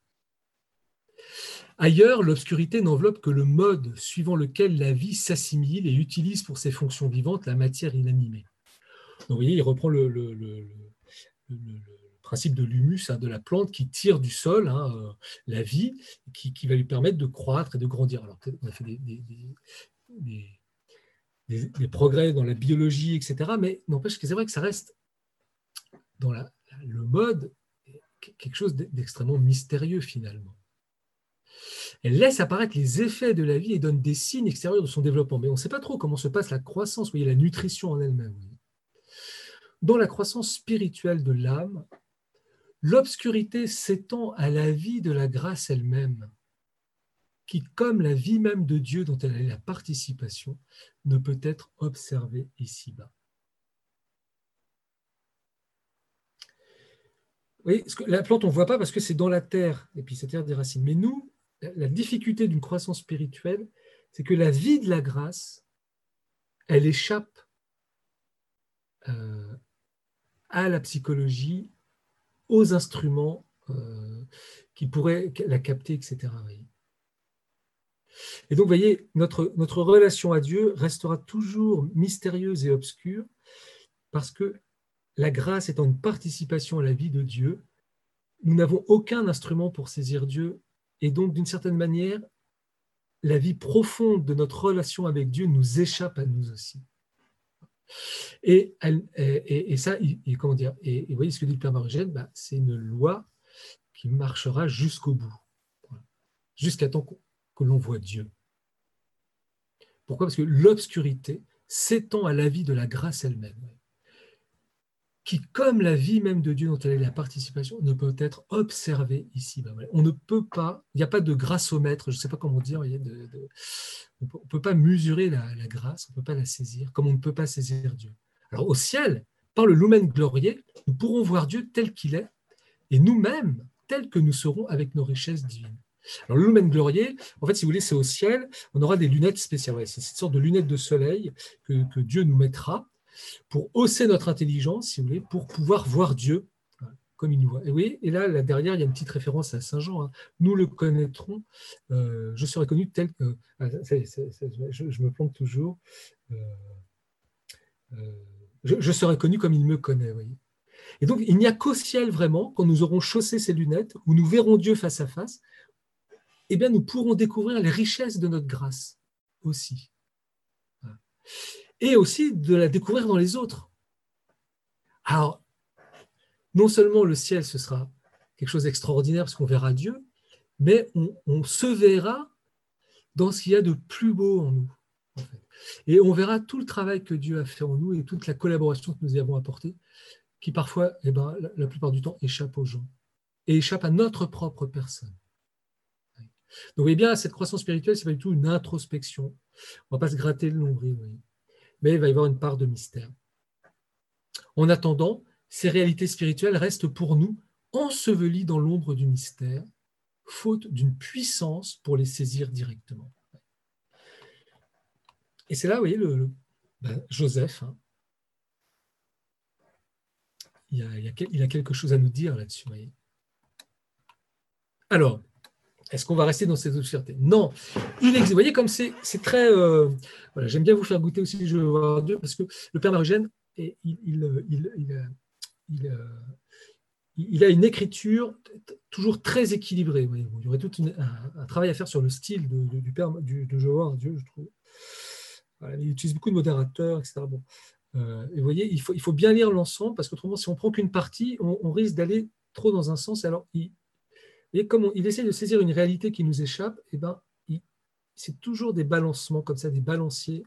Ailleurs, l'obscurité n'enveloppe que le mode suivant lequel la vie s'assimile et utilise pour ses fonctions vivantes la matière inanimée. vous voyez, il reprend le, principe de l'humus hein, de la plante qui tire du sol hein, euh, la vie, qui, va lui permettre de croître et de grandir. Alors, on a fait des, progrès dans la biologie, etc. Mais n'empêche que c'est vrai que ça reste dans le mode quelque chose d'extrêmement mystérieux finalement. Elle laisse apparaître les effets de la vie et donne des signes extérieurs de son développement. Mais on ne sait pas trop comment se passe la croissance, voyez, la nutrition en elle-même. Dans la croissance spirituelle de l'âme, l'obscurité s'étend à la vie de la grâce elle-même, qui, comme la vie même de Dieu dont elle est la participation, ne peut être observée ici-bas. La plante, on ne voit pas parce que c'est dans la terre, et puis cette terre des racines. Mais nous, la difficulté d'une croissance spirituelle, c'est que la vie de la grâce, elle échappe euh, à la psychologie, aux instruments euh, qui pourraient la capter, etc. Et donc, vous voyez, notre, notre relation à Dieu restera toujours mystérieuse et obscure parce que la grâce étant une participation à la vie de Dieu, nous n'avons aucun instrument pour saisir Dieu, et donc d'une certaine manière, la vie profonde de notre relation avec Dieu nous échappe à nous aussi. Et, ça, vous voyez ce que dit le Père Marugène, bah, c'est une loi qui marchera jusqu'au bout, jusqu'à temps que l'on voit Dieu. Pourquoi? Parce que l'obscurité s'étend à la vie de la grâce elle-même qui, comme la vie même de Dieu dont elle est la participation, ne peut être observée ici. On ne peut pas, il n'y a pas de grâce au maître, je ne sais pas comment dire, on ne peut pas mesurer la, grâce, on ne peut pas la saisir, comme on ne peut pas saisir Dieu. Alors au ciel, par le lumen glorieux, nous pourrons voir Dieu tel qu'il est, et nous-mêmes, tels que nous serons avec nos richesses divines. Alors, le lumen glorieux, en fait, si vous voulez, c'est au ciel, on aura des lunettes spéciales. c'est cette sorte de lunettes de soleil que Dieu nous mettra pour hausser notre intelligence, si vous voulez, pour pouvoir voir Dieu comme il nous voit. Et, et là, là, derrière, il y a une petite référence à Saint Jean. Hein. Nous le connaîtrons, euh, je serai connu tel que... Ah, je, me plante toujours. Euh, euh, je, serai connu comme il me connaît. Et donc, il n'y a qu'au ciel vraiment, quand nous aurons chaussé ces lunettes, où nous verrons Dieu face à face, eh bien, nous pourrons découvrir les richesses de notre grâce aussi et aussi de la découvrir dans les autres. Alors, non seulement le ciel, ce sera quelque chose d'extraordinaire parce qu'on verra Dieu, mais on, se verra dans ce qu'il y a de plus beau en nous. Et on verra tout le travail que Dieu a fait en nous et toute la collaboration que nous y avons apportée, qui parfois, eh ben, la, plupart du temps, échappe aux gens et échappe à notre propre personne. Donc, vous voyez bien, cette croissance spirituelle, ce n'est pas du tout une introspection. On ne va pas se gratter le nombril. Voyez mais il va y avoir une part de mystère. En attendant, ces réalités spirituelles restent pour nous ensevelies dans l'ombre du mystère, faute d'une puissance pour les saisir directement. Et c'est là, vous voyez, le, ben, Joseph, hein. il, a, il, a, quelque chose à nous dire là-dessus. Alors, est-ce qu'on va rester dans cette obscurité Non. Vous voyez comme c'est très. Euh, voilà, J'aime bien vous faire goûter aussi Je veux voir Dieu parce que le Père Marugène, il, il, il, a une écriture toujours très équilibrée. Il y aurait tout un, travail à faire sur le style du Père du, de veux Dieu, je trouve. il utilise beaucoup de modérateurs, etc. Bon. Euh, et vous voyez, il faut, il faut bien lire l'ensemble parce qu'autrement, si on prend qu'une partie, on, on risque d'aller trop dans un sens. Alors, il, et comme il essaie de saisir une réalité qui nous échappe, eh ben, c'est toujours des balancements comme ça, des balanciers,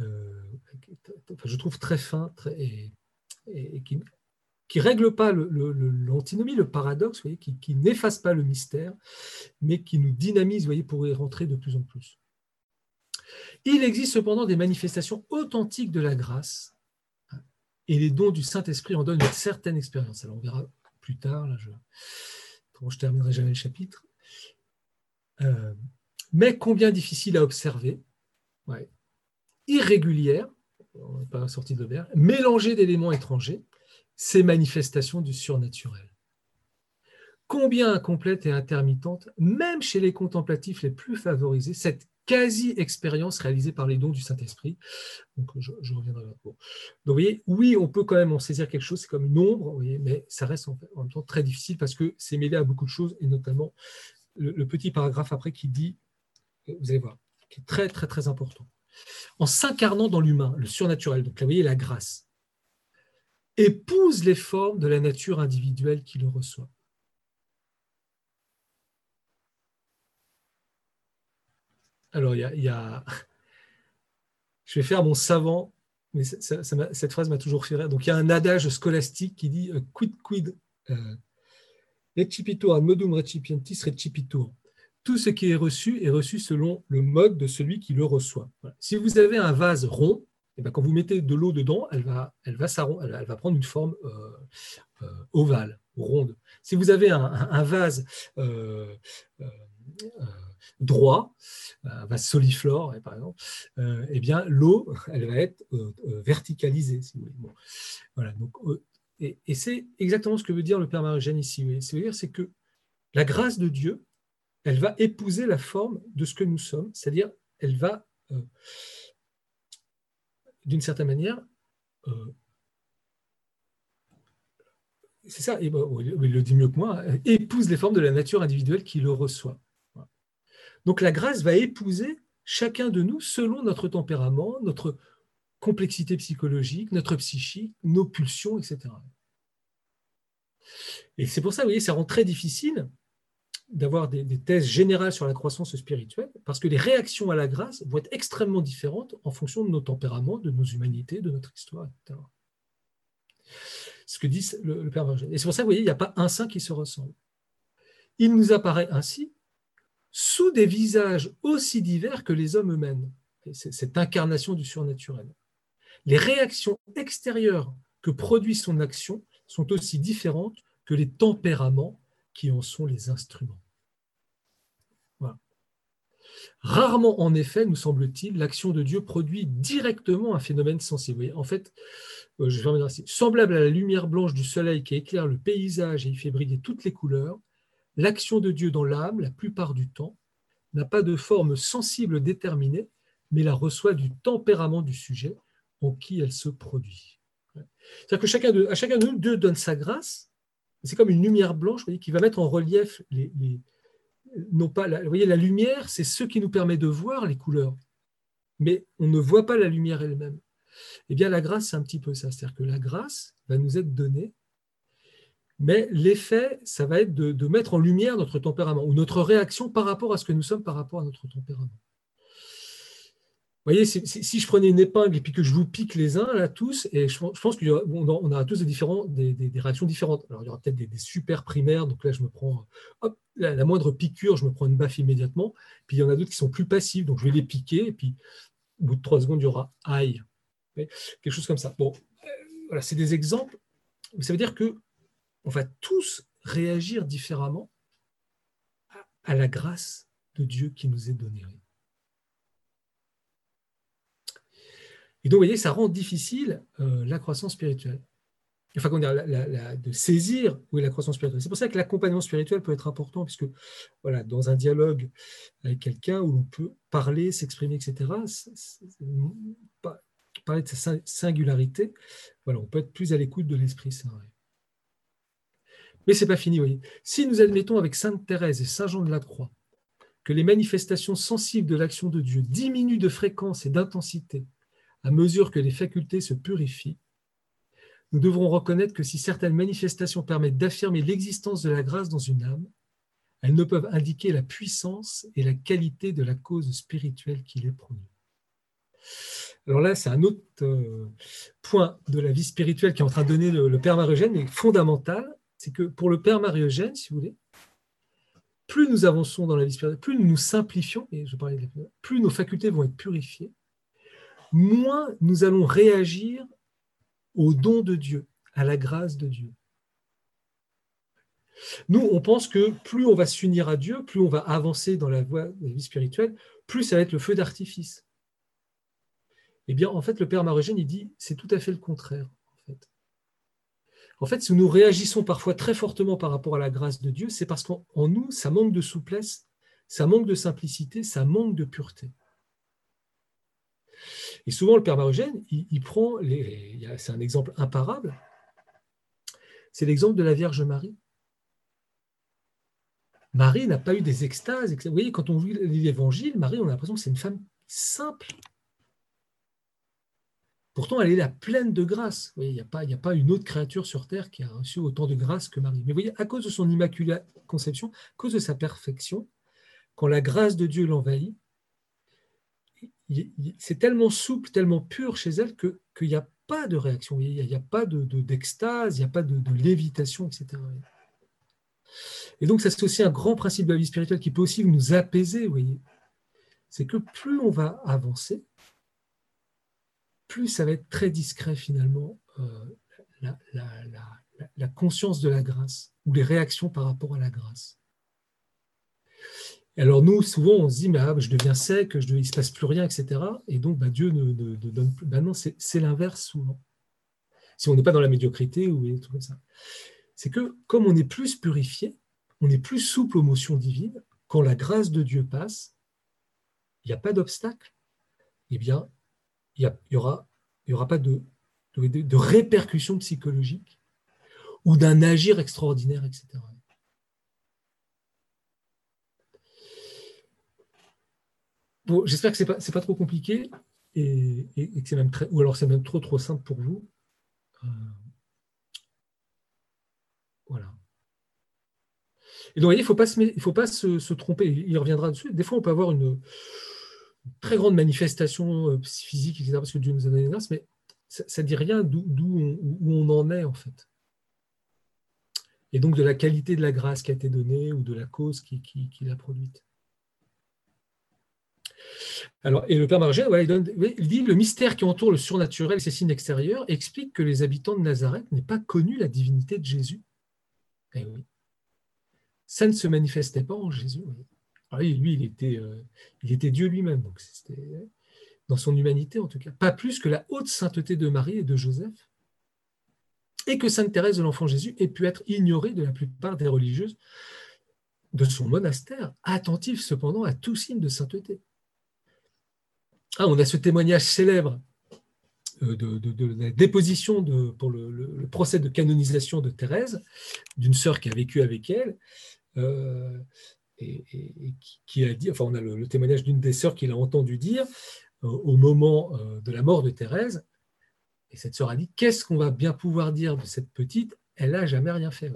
euh, je trouve très fins et, qui ne règlent pas l'antinomie, le, paradoxe, qui, n'effacent pas le mystère, mais qui nous dynamisent voyez, pour y rentrer de plus en plus. Il existe cependant des manifestations authentiques de la grâce, et les dons du Saint-Esprit en donnent une certaine expérience. Alors on verra plus tard, là, je, je ne terminerai jamais le chapitre. Euh, mais combien difficile à observer, irrégulière, on n'est pas sorti de l'air, mélangée d'éléments étrangers, ces manifestations du surnaturel. Combien incomplète et intermittente, même chez les contemplatifs les plus favorisés, cette quasi-expérience réalisée par les dons du Saint-Esprit. Donc, je, reviendrai là. Donc, vous voyez, oui, on peut quand même en saisir quelque chose, c'est comme une ombre, mais ça reste en, même temps très difficile parce que c'est mêlé à beaucoup de choses, et notamment le, petit paragraphe après qui dit, vous allez voir, qui est très, très, très important. En s'incarnant dans l'humain, le surnaturel, donc là, vous voyez, la grâce, épouse les formes de la nature individuelle qui le reçoit. Alors, il y a, Je vais faire mon savant, mais cette phrase m'a toujours fait rire. Donc, il y a un adage scolastique qui dit euh, quid quid euh, recipitur modum recipientis recipitur. Tout ce qui est reçu est reçu selon le mode de celui qui le reçoit. Si vous avez un vase rond, eh bien, quand vous mettez de l'eau dedans, elle va prendre une forme euh, ovale, ronde. Si vous avez un, vase droit, un vase soliflore par exemple, euh, eh bien l'eau, elle va être euh, euh, verticalisée, si vous voulez. voilà, donc, et, c'est exactement ce que veut dire le Père Marugène ici. C'est-à-dire c'est que la grâce de Dieu, elle va épouser la forme de ce que nous sommes, c'est-à-dire elle va, d'une certaine manière, c'est ça, et il le dit mieux que moi, épouse les formes de la nature individuelle qui le reçoit. Donc la grâce va épouser chacun de nous selon notre tempérament, notre complexité psychologique, notre psychique, nos pulsions, etc. Et c'est pour ça, vous voyez, ça rend très difficile d'avoir des, thèses générales sur la croissance spirituelle, parce que les réactions à la grâce vont être extrêmement différentes en fonction de nos tempéraments, de nos humanités, de notre histoire, etc. Ce que dit le, Père Margène. Et c'est pour ça, vous voyez, il n'y a pas un saint qui se ressemble. Il nous apparaît ainsi sous des visages aussi divers que les hommes eux-mêmes. Cette incarnation du surnaturel. Les réactions extérieures que produit son action sont aussi différentes que les tempéraments qui en sont les instruments. Rarement, en effet, nous semble-t-il, l'action de Dieu produit directement un phénomène sensible. en fait, euh, je vais. Semblable à la lumière blanche du soleil qui éclaire le paysage et y fait briller toutes les couleurs, l'action de Dieu dans l'âme, la plupart du temps, n'a pas de forme sensible déterminée, mais la reçoit du tempérament du sujet en qui elle se produit. C'est-à-dire que chacun de, nous, Dieu donne sa grâce, c'est comme une lumière blanche qui va mettre en relief les, non pas la, voyez, la lumière, c'est ce qui nous permet de voir les couleurs, mais on ne voit pas la lumière elle-même. Eh bien, la grâce, c'est un petit peu ça. C'est-à-dire que la grâce va nous être donnée, mais l'effet, ça va être de, mettre en lumière notre tempérament ou notre réaction par rapport à ce que nous sommes par rapport à notre tempérament. Vous voyez, si, je prenais une épingle et que je vous pique les uns, là, tous, et je, pense qu'on aura, tous des, différents, des, réactions différentes. Alors, il y aura peut-être des, super primaires, donc là, je me prends, la, moindre piqûre, je me prends une baffe immédiatement. Puis il y en a d'autres qui sont plus passives, donc je vais les piquer, et puis au bout de trois secondes, il y aura aïe. Quelque chose comme ça. Bon, euh, voilà, c'est des exemples. Ça veut dire que on va tous réagir différemment à la grâce de Dieu qui nous est donnée. Et donc, vous voyez, ça rend difficile euh, la croissance spirituelle. Enfin, de saisir où est la croissance spirituelle. C'est pour ça que l'accompagnement spirituel peut être important, puisque dans un dialogue avec quelqu'un où l'on peut parler, s'exprimer, etc., parler de sa singularité, on peut être plus à l'écoute de l'Esprit Saint. Mais ce n'est pas fini, voyez. Si nous admettons avec Sainte Thérèse et Saint Jean de la Croix que les manifestations sensibles de l'action de Dieu diminuent de fréquence et d'intensité à mesure que les facultés se purifient, nous devrons reconnaître que si certaines manifestations permettent d'affirmer l'existence de la grâce dans une âme, elles ne peuvent indiquer la puissance et la qualité de la cause spirituelle qui les produit. Alors là, c'est un autre euh, point de la vie spirituelle qui est en train de donner le, Père Marie-Eugène, mais fondamental, c'est que pour le Père Marie-Eugène, si vous voulez, plus nous avançons dans la vie spirituelle, plus nous nous simplifions, et je parlais de plus nos facultés vont être purifiées, moins nous allons réagir au don de Dieu, à la grâce de Dieu. Nous, on pense que plus on va s'unir à Dieu, plus on va avancer dans la voie de la vie spirituelle, plus ça va être le feu d'artifice. Eh bien, en fait, le Père Marogène, il dit, c'est tout à fait le contraire. En fait. si nous réagissons parfois très fortement par rapport à la grâce de Dieu, c'est parce qu'en nous, ça manque de souplesse, ça manque de simplicité, ça manque de pureté. Et souvent, le Père Marogène, il, prend, c'est un exemple imparable, c'est l'exemple de la Vierge Marie. Marie n'a pas eu des extases. Vous voyez, quand on lit l'Évangile, Marie, on a l'impression que c'est une femme simple. Pourtant, elle est la pleine de grâce. il n'y a, pas, une autre créature sur terre qui a reçu autant de grâce que Marie. Mais vous voyez, à cause de son immaculée conception, à cause de sa perfection, quand la grâce de Dieu l'envahit, c'est tellement souple, tellement pur chez elle qu'il n'y a pas de réaction, il n'y a, pas d'extase, de, il n'y a pas de, lévitation, etc. Et donc, c'est aussi un grand principe de la vie spirituelle qui peut aussi nous apaiser, voyez. C'est que plus on va avancer, plus ça va être très discret finalement, euh, la conscience de la grâce ou les réactions par rapport à la grâce alors nous, souvent, on se dit, mais ah, je deviens sec, il ne se passe plus rien, etc. Et donc, bah, Dieu ne, donne plus. Bah, non, c'est l'inverse souvent. Si on n'est pas dans la médiocrité ou des trucs comme ça. C'est que comme on est plus purifié, on est plus souple aux motions divines, quand la grâce de Dieu passe, il n'y a pas d'obstacle. Eh bien, il n'y aura, y aura pas de, répercussions psychologiques ou d'un agir extraordinaire, etc. Bon, J'espère que ce n'est pas, pas, trop compliqué et, que c'est même très, ou alors c'est même trop trop simple pour vous. Euh, voilà. Et donc, vous voyez, il ne faut pas, se, faut pas se, tromper, il reviendra dessus. Des fois, on peut avoir une, très grande manifestation euh, physique, etc., parce que Dieu nous a donné grâce, mais ça ne dit rien d'où on, où on en est, en fait. Et donc de la qualité de la grâce qui a été donnée ou de la cause qui, qui, l'a produite. Alors, et le Père Margène, il, dit le mystère qui entoure le surnaturel et ses signes extérieurs explique que les habitants de Nazareth n'aient pas connu la divinité de Jésus. Eh oui. Ça ne se manifestait pas en Jésus. Ah lui, il était, euh, il était Dieu lui-même, donc c'était dans son humanité en tout cas. Pas plus que la haute sainteté de Marie et de Joseph, et que Sainte Thérèse de l'Enfant Jésus ait pu être ignorée de la plupart des religieuses de son monastère, attentive cependant à tout signe de sainteté. Ah, on a ce témoignage célèbre euh, de, la déposition pour le, procès de canonisation de Thérèse, d'une sœur qui a vécu avec elle, euh, et, qui, a dit, enfin on a le, témoignage d'une des sœurs qui l'a entendu dire euh, au moment euh, de la mort de Thérèse, et cette sœur a dit, qu'est-ce qu'on va bien pouvoir dire de cette petite? Elle n'a jamais rien fait.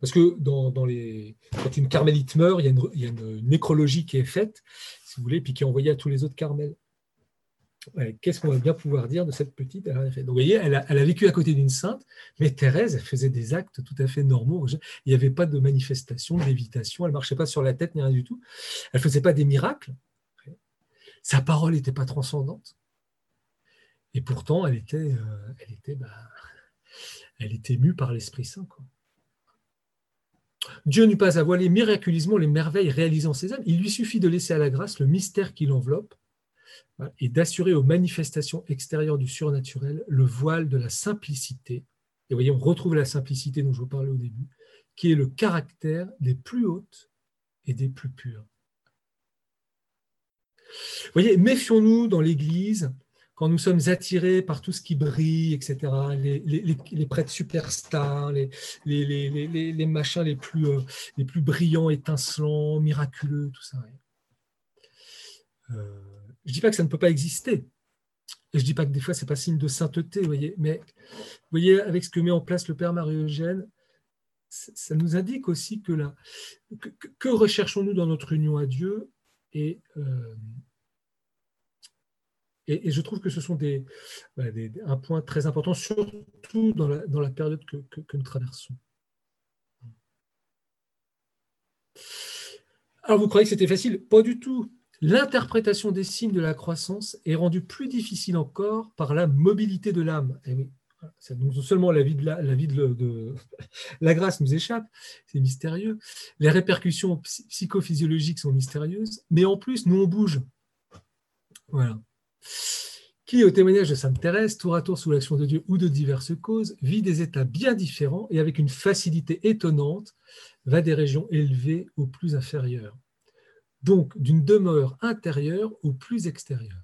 Parce que dans, les... quand une carmélite meurt, il y, a une, nécrologie qui est faite, si vous voulez, puis qui est envoyée à tous les autres carmels. Qu'est-ce qu'on va bien pouvoir dire de cette petite vous voyez, elle a, elle a vécu à côté d'une sainte, mais Thérèse, elle faisait des actes tout à fait normaux. Il n'y avait pas de manifestation, d'évitation, elle ne marchait pas sur la tête, ni rien du tout. Elle ne faisait pas des miracles. Sa parole n'était pas transcendante. Et pourtant, elle était, euh, elle était, bah, elle était mue par l'Esprit Saint. Dieu n'eut pas à voiler miraculeusement les merveilles réalisant ses âmes. Il lui suffit de laisser à la grâce le mystère qui l'enveloppe et d'assurer aux manifestations extérieures du surnaturel le voile de la simplicité. Et vous voyez, on retrouve la simplicité dont je vous parlais au début, qui est le caractère des plus hautes et des plus pures. Vous voyez, méfions-nous dans l'Église quand nous sommes attirés par tout ce qui brille, etc., les, prêtres superstars, les, machins les plus, euh, les plus brillants, étincelants, miraculeux, tout ça. Je ne dis pas que ça ne peut pas exister. Et je ne dis pas que des fois, ce n'est pas signe de sainteté, voyez. mais vous voyez, avec ce que met en place le Père Marie-Eugène, ça nous indique aussi que, là, que, recherchons-nous dans notre union à Dieu? Et, euh, et, je trouve que ce sont des, un point très important, surtout dans la, période que, que nous traversons. Alors, vous croyez que c'était facile? Pas du tout. L'interprétation des signes de la croissance est rendue plus difficile encore par la mobilité de l'âme. Eh non seulement la vie de la, de, la grâce nous échappe, c'est mystérieux. Les répercussions psychophysiologiques sont mystérieuses, mais en plus, nous on bouge. Voilà. Qui, au témoignage de Sainte Thérèse, tour à tour sous l'action de Dieu ou de diverses causes, vit des états bien différents et avec une facilité étonnante, va des régions élevées aux plus inférieures donc d'une demeure intérieure au plus extérieur.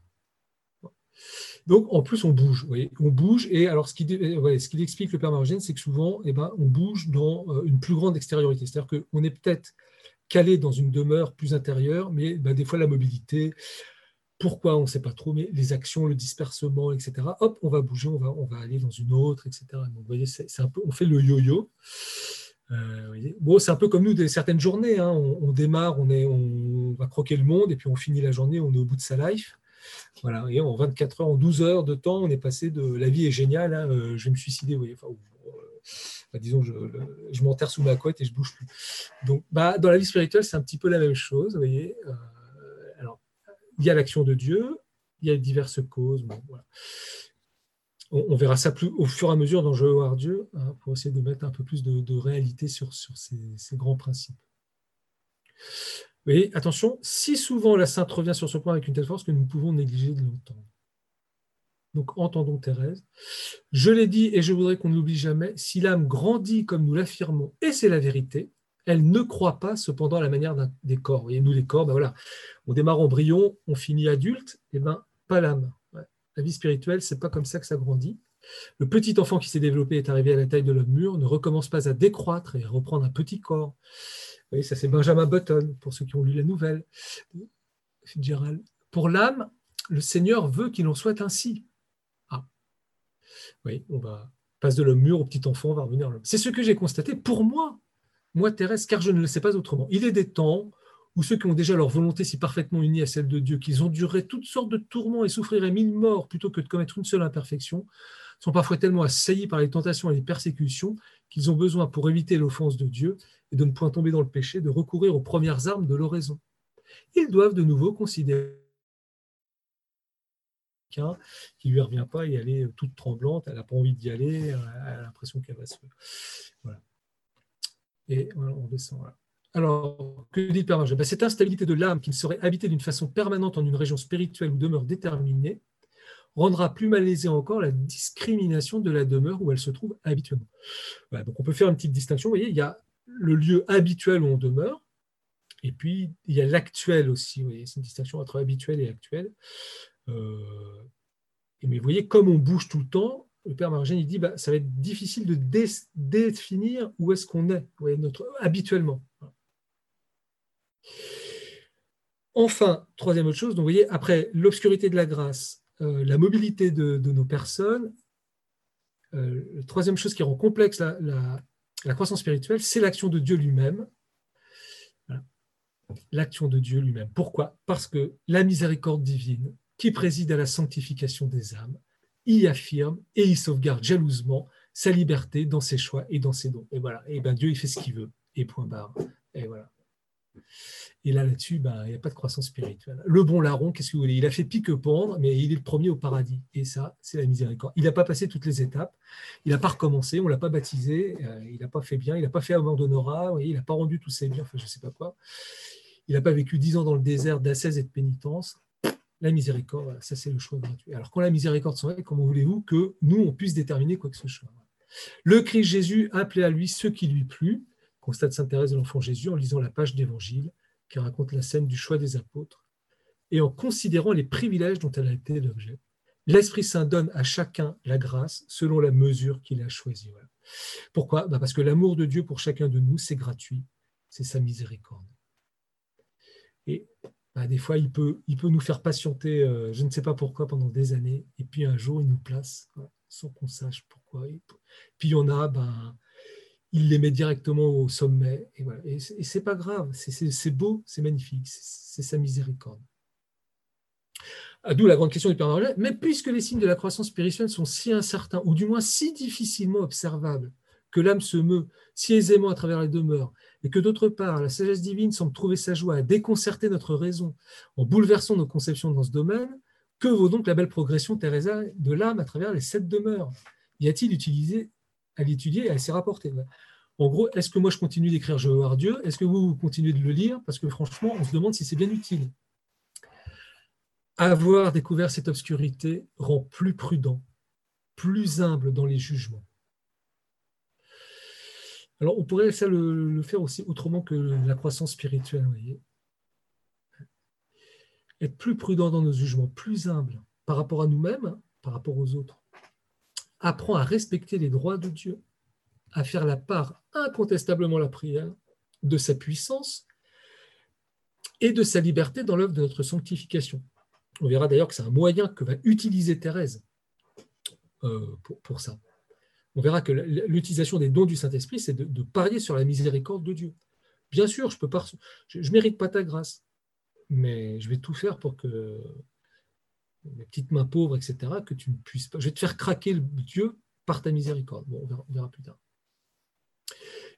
Donc, en plus, on bouge. on bouge. Et alors, ce qu'il ce explique, le Père c'est que souvent, eh ben, on bouge dans euh, une plus grande extériorité. C'est-à-dire qu'on est peut-être calé dans une demeure plus intérieure, mais ben, des fois, la mobilité, pourquoi, on ne sait pas trop, mais les actions, le dispersement, etc. Hop, on va bouger, on va, on va aller dans une autre, etc. Donc, vous voyez, c'est un peu, on fait le yo-yo. Euh, bon, c'est un peu comme nous, des, certaines journées. Hein. On, démarre, on, va croquer le monde, et puis on finit la journée, on est au bout de sa life. Voilà, et en 24 heures, en 12 heures de temps, on est passé de la vie est géniale, hein, euh, je vais me suicider, enfin, euh, disons, je, m'enterre sous ma couette et je bouge plus. Donc, bah, dans la vie spirituelle, c'est un petit peu la même chose, vous voyez. alors, il y a l'action de Dieu, il y a diverses causes. On, verra ça plus au fur et à mesure dans Je veux voir Dieu, hein, pour essayer de mettre un peu plus de, réalité sur, ces, grands principes. Mais attention, si souvent la sainte revient sur ce point avec une telle force que nous pouvons négliger de l'entendre. Donc entendons Thérèse. Je l'ai dit et je voudrais qu'on ne l'oublie jamais, si l'âme grandit comme nous l'affirmons, et c'est la vérité, elle ne croit pas cependant à la manière des corps. Et nous, les corps, ben voilà, on démarre embryon, on finit adulte, et ben pas l'âme. La vie spirituelle, c'est pas comme ça que ça grandit. Le petit enfant qui s'est développé est arrivé à la taille de l'homme mûr, ne recommence pas à décroître et à reprendre un petit corps. Vous ça c'est Benjamin Button, pour ceux qui ont lu la nouvelle. Fitzgerald. Pour l'âme, le Seigneur veut qu'il en soit ainsi. Ah, oui, on va passe de l'homme mûr au petit enfant, on va revenir à l'homme. C'est ce que j'ai constaté pour moi, moi Thérèse, car je ne le sais pas autrement. Il est des temps où ceux qui ont déjà leur volonté si parfaitement unie à celle de Dieu, qu'ils endureraient toutes sortes de tourments et souffriraient mille morts plutôt que de commettre une seule imperfection, sont parfois tellement assaillis par les tentations et les persécutions qu'ils ont besoin, pour éviter l'offense de Dieu et de ne point tomber dans le péché, de recourir aux premières armes de l'oraison. Ils doivent de nouveau considérer qui lui revient pas et elle toute tremblante, elle n'a pas envie d'y aller, elle a l'impression qu'elle va se... Voilà. Et on descend. Alors, que dit Père ben, Cette instabilité de l'âme qui ne serait habitée d'une façon permanente en une région spirituelle ou demeure déterminée rendra plus malaisée encore la discrimination de la demeure où elle se trouve habituellement. donc on peut faire une petite distinction. Vous voyez, il y a le lieu habituel où on demeure, et puis il y a l'actuel aussi. Vous c'est une distinction entre habituel et actuel. Euh, mais vous voyez, comme on bouge tout le temps, le père Margène dit bah, ça va être difficile de définir où est-ce qu'on est, habituellement. Enfin, troisième autre chose, donc vous voyez, après l'obscurité de la grâce, euh, la mobilité de, nos personnes, euh, troisième chose qui rend complexe la, croissance spirituelle, c'est l'action de Dieu lui-même. L'action de Dieu lui-même. Pourquoi? Parce que la miséricorde divine, qui préside à la sanctification des âmes, y affirme et y sauvegarde jalousement sa liberté dans ses choix et dans ses dons. Et voilà, ben Dieu il fait ce qu'il veut, et point barre. Et voilà. Et là, là-dessus, ben, il n'y a pas de croissance spirituelle. Le bon larron, qu'est-ce que vous voulez? Il a fait pique-pendre, mais il est le premier au paradis. Et ça, c'est la miséricorde. Il n'a pas passé toutes les étapes. Il n'a pas recommencé. On ne l'a pas baptisé. Euh, il n'a pas fait bien. Il n'a pas fait amant d'honorat. Il n'a pas rendu tous ses biens. Enfin, je ne sais pas quoi. Il n'a pas vécu dix ans dans le désert d'ascèse et de pénitence la miséricorde, ça c'est le choix gratuit. Alors quand la miséricorde s'en comment voulez-vous que nous, on puisse déterminer quoi que ce soit? Le Christ Jésus appelait à lui ce qui lui plut, constate Sainte Thérèse de l'Enfant Jésus en lisant la page d'Évangile qui raconte la scène du choix des apôtres, et en considérant les privilèges dont elle a été l'objet. L'Esprit Saint donne à chacun la grâce selon la mesure qu'il a choisie. Pourquoi? Bah, Parce que l'amour de Dieu pour chacun de nous, c'est gratuit, c'est sa miséricorde. Et bah, des fois, il peut, il peut nous faire patienter, euh, je ne sais pas pourquoi, pendant des années, et puis un jour, il nous place sans qu'on sache pourquoi. Puis il y en a, ben, il les met directement au sommet, et, voilà. et, c'est pas grave, c'est beau, c'est magnifique, c'est sa miséricorde. Ah, d'où la grande question du Père Noël. Mais puisque les signes de la croissance spirituelle sont si incertains, ou du moins si difficilement observables, que l'âme se meut si aisément à travers les demeures, et que d'autre part, la sagesse divine semble trouver sa joie à déconcerter notre raison en bouleversant nos conceptions dans ce domaine, que vaut donc la belle progression, Teresa, de l'âme à travers les sept demeures? Y a-t-il utilisé à l'étudier et à s'y rapporter En gros, est-ce que moi je continue d'écrire Je veux voir Dieu Est-ce que vous, vous continuez de le lire? Parce que franchement, on se demande si c'est bien utile. Avoir découvert cette obscurité rend plus prudent, plus humble dans les jugements. Alors, on pourrait ça le, faire aussi autrement que la croissance spirituelle. Voyez. Être plus prudent dans nos jugements, plus humble par rapport à nous-mêmes, par rapport aux autres. Apprend à respecter les droits de Dieu, à faire la part incontestablement la prière de sa puissance et de sa liberté dans l'œuvre de notre sanctification. On verra d'ailleurs que c'est un moyen que va utiliser Thérèse euh, pour ça on verra que l'utilisation des dons du Saint-Esprit, c'est de, parier sur la miséricorde de Dieu. Bien sûr, je ne mérite pas ta grâce, mais je vais tout faire pour que mes petites mains pauvres, etc., que tu ne puisses pas. Je vais te faire craquer le Dieu par ta miséricorde. Bon, on verra, plus tard.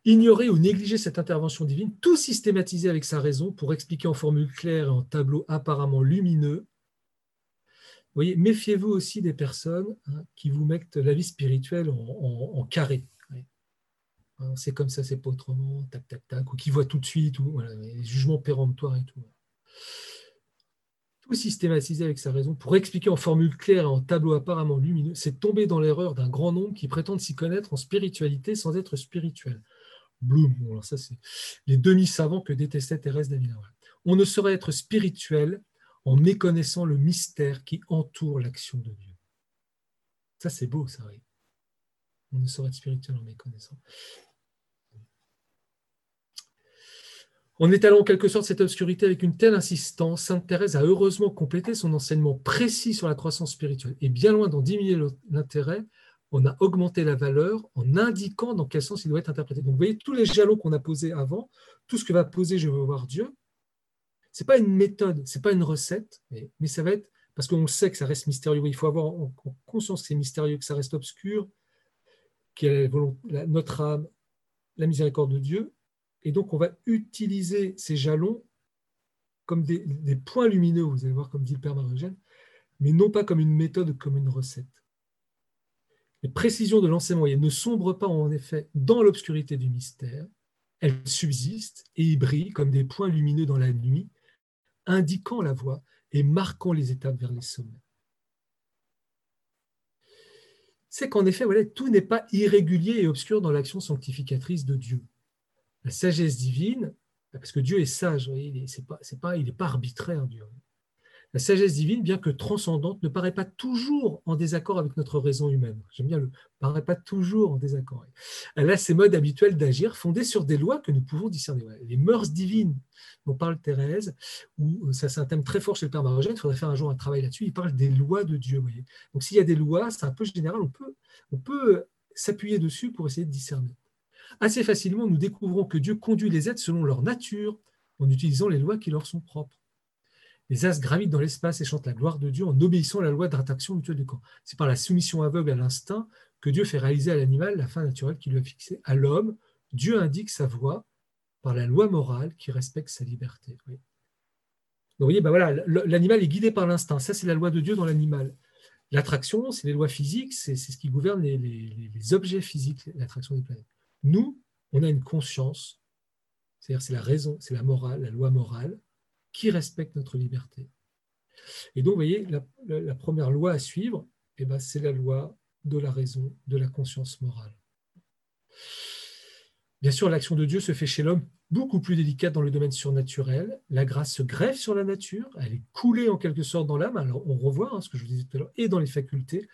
Ignorer ou négliger cette intervention divine, tout systématiser avec sa raison pour expliquer en formule claire et en tableau apparemment lumineux voyez, méfiez-vous aussi des personnes hein, qui vous mettent la vie spirituelle en, carré. Hein, c'est comme ça, c'est pas autrement, tac, tac, tac, ou qui voient tout de suite, ou les jugements péremptoires et tout. Tout systématiser avec sa raison pour expliquer en formule claire et en tableau apparemment lumineux, c'est tomber dans l'erreur d'un grand nombre qui prétendent s'y connaître en spiritualité sans être spirituel. Bloom, alors ça c'est les demi-savants que détestait Thérèse d'Avila. On ne saurait être spirituel en méconnaissant le mystère qui entoure l'action de Dieu. Ça, c'est beau, ça, oui. On ne saurait être spirituel en méconnaissant. En étalant en quelque sorte cette obscurité avec une telle insistance, Sainte Thérèse a heureusement complété son enseignement précis sur la croissance spirituelle. Et bien loin d'en diminuer l'intérêt, on a augmenté la valeur en indiquant dans quel sens il doit être interprété. Donc vous voyez, tous les jalons qu'on a posés avant, tout ce que va poser Je veux voir Dieu, ce n'est pas une méthode, ce n'est pas une recette, mais, ça va être, parce qu'on sait que ça reste mystérieux, il faut avoir conscience que c'est mystérieux, que ça reste obscur, a notre âme, la miséricorde de Dieu, et donc, on va utiliser ces jalons comme des, points lumineux, vous allez voir, comme dit le Père Marogène, mais non pas comme une méthode, comme une recette. Les précisions de l'enseignement ne sombrent pas en effet dans l'obscurité du mystère, elles subsistent et y brillent comme des points lumineux dans la nuit, indiquant la voie et marquant les étapes vers les sommets. C'est qu'en effet, tout n'est pas irrégulier et obscur dans l'action sanctificatrice de Dieu la sagesse divine, parce que Dieu est sage, il n'est pas, arbitraire. La sagesse divine, bien que transcendante, ne paraît pas toujours en désaccord avec notre raison humaine. J'aime bien le paraît pas toujours en désaccord. Elle a ses modes habituels d'agir fondés sur des lois que nous pouvons discerner. Les mœurs divines dont parle Thérèse, ou ça c'est un thème très fort chez le Père Marogène, il faudrait faire un jour un travail là-dessus, il parle des lois de Dieu. Donc s'il y a des lois, c'est un peu général, on peut s'appuyer dessus pour essayer de discerner. Assez facilement, nous découvrons que Dieu conduit les êtres selon leur nature, en utilisant les lois qui leur sont propres. Les astres gravitent dans l'espace et chantent la gloire de Dieu en obéissant à la loi d'attraction mutuelle du corps. C'est par la soumission aveugle à l'instinct que Dieu fait réaliser à l'animal la fin naturelle qu'il lui a fixée. À l'homme, Dieu indique sa voie par la loi morale qui respecte sa liberté. Donc vous voyez, ben voilà, l'animal est guidé par l'instinct. Ça, c'est la loi de Dieu dans l'animal. L'attraction, c'est les lois physiques, c'est ce qui gouverne les objets physiques, l'attraction des planètes. Nous, on a une conscience, c'est-à-dire c'est la raison, c'est la morale, la loi morale, qui respecte notre liberté. Et donc, vous voyez, la, première loi à suivre, eh ben, c'est la loi de la raison, de la conscience morale. Bien sûr, l'action de Dieu se fait chez l'homme beaucoup plus délicate dans le domaine surnaturel. La grâce se greffe sur la nature, elle est coulée en quelque sorte dans l'âme, alors on revoit hein, ce que je vous disais tout à l'heure, et dans les facultés,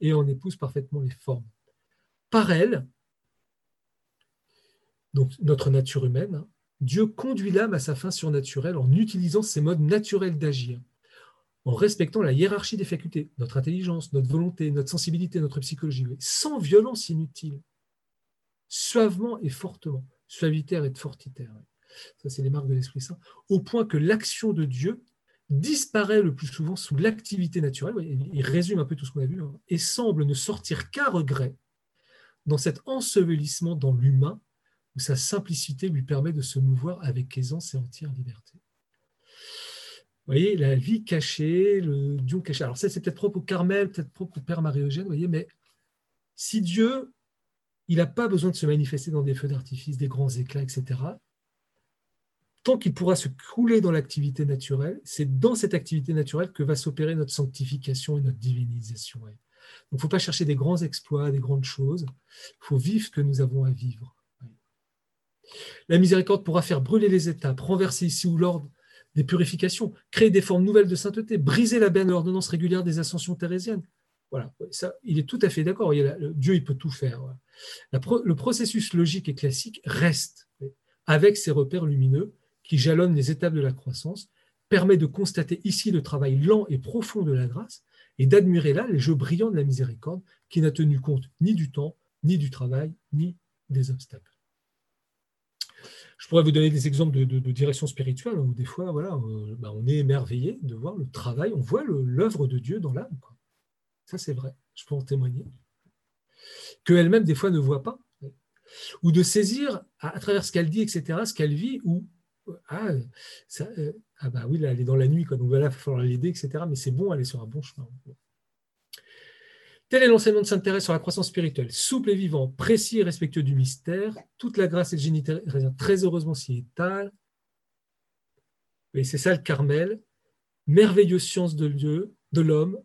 et on épouse parfaitement les formes. Par elle, donc notre nature humaine, hein, Dieu conduit l'âme à sa fin surnaturelle en utilisant ses modes naturels d'agir, en respectant la hiérarchie des facultés, notre intelligence, notre volonté, notre sensibilité, notre psychologie, sans violence inutile, suavement et fortement, suavitaire et fortitaire. Ça, c'est les marques de l'Esprit Saint, au point que l'action de Dieu disparaît le plus souvent sous l'activité naturelle, il résume un peu tout ce qu'on a vu, hein, et semble ne sortir qu'à regret dans cet ensevelissement dans l'humain sa simplicité lui permet de se mouvoir avec aisance et entière liberté. Vous voyez, la vie cachée, le Dieu caché. Alors ça, c'est peut-être propre au Carmel, peut-être propre au Père Marie-Eugène, vous voyez, mais si Dieu, il n'a pas besoin de se manifester dans des feux d'artifice, des grands éclats, etc., tant qu'il pourra se couler dans l'activité naturelle, c'est dans cette activité naturelle que va s'opérer notre sanctification et notre divinisation. Donc, il ne faut pas chercher des grands exploits, des grandes choses. Il faut vivre ce que nous avons à vivre. La miséricorde pourra faire brûler les étapes, renverser ici ou l'ordre des purifications, créer des formes nouvelles de sainteté, briser la berne ordonnance régulière des ascensions thérésiennes. Voilà, ça, il est tout à fait d'accord. Dieu, il peut tout faire. le processus logique et classique reste avec ses repères lumineux qui jalonnent les étapes de la croissance, permet de constater ici le travail lent et profond de la grâce et d'admirer là les jeux brillants de la miséricorde qui n'a tenu compte ni du temps, ni du travail, ni des obstacles. Je pourrais vous donner des exemples de, direction spirituelle où des fois, voilà, euh, bah, on est émerveillé de voir le travail, on voit l'œuvre de Dieu dans l'âme. Ça, c'est vrai, je peux en témoigner. Qu'elle-même, des fois, ne voit pas. Ou de saisir, à, travers ce qu'elle dit, etc., ce qu'elle vit, ou ah, euh, ah bah oui, là, elle est dans la nuit, quoi, donc voilà, il va falloir l'aider, etc. Mais c'est bon, elle est sur un bon chemin. Tel est l'enseignement de Sainte Thérèse sur la croissance spirituelle, souple et vivant, précis et respectueux du mystère. Toute la grâce et le génie très heureusement s'y étalent. Et c'est ça le Carmel. Merveilleuse science de Dieu, de l'homme,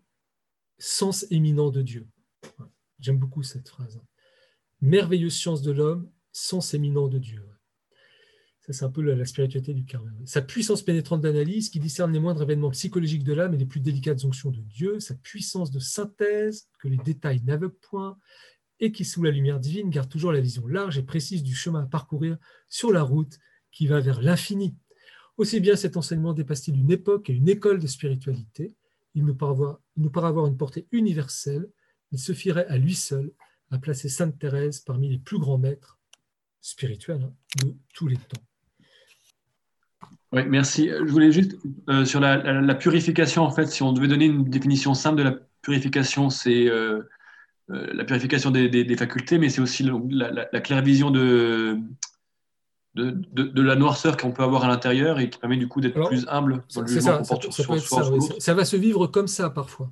sens éminent de Dieu. J'aime beaucoup cette phrase. Merveilleuse science de l'homme, sens éminent de Dieu. Ça, c'est un peu la, spiritualité du karma. Sa puissance pénétrante d'analyse qui discerne les moindres événements psychologiques de l'âme et les plus délicates onctions de Dieu. Sa puissance de synthèse que les détails n'aveuglent point et qui, sous la lumière divine, garde toujours la vision large et précise du chemin à parcourir sur la route qui va vers l'infini. Aussi bien cet enseignement dépasse-t-il une époque et une école de spiritualité, il nous, paraît il nous avoir une portée universelle, il suffirait à lui seul à placer Sainte Thérèse parmi les plus grands maîtres spirituels hein, de tous les temps. Oui, merci. Je voulais juste, euh, sur la, purification, en fait, si on devait donner une définition simple de la purification, c'est euh, euh, la purification des, facultés, mais c'est aussi la, claire vision de, de, de, la noirceur qu'on peut avoir à l'intérieur et qui permet du coup d'être plus humble dans le jugement qu'on porte sur soi. Ça, ça, va se vivre comme ça parfois.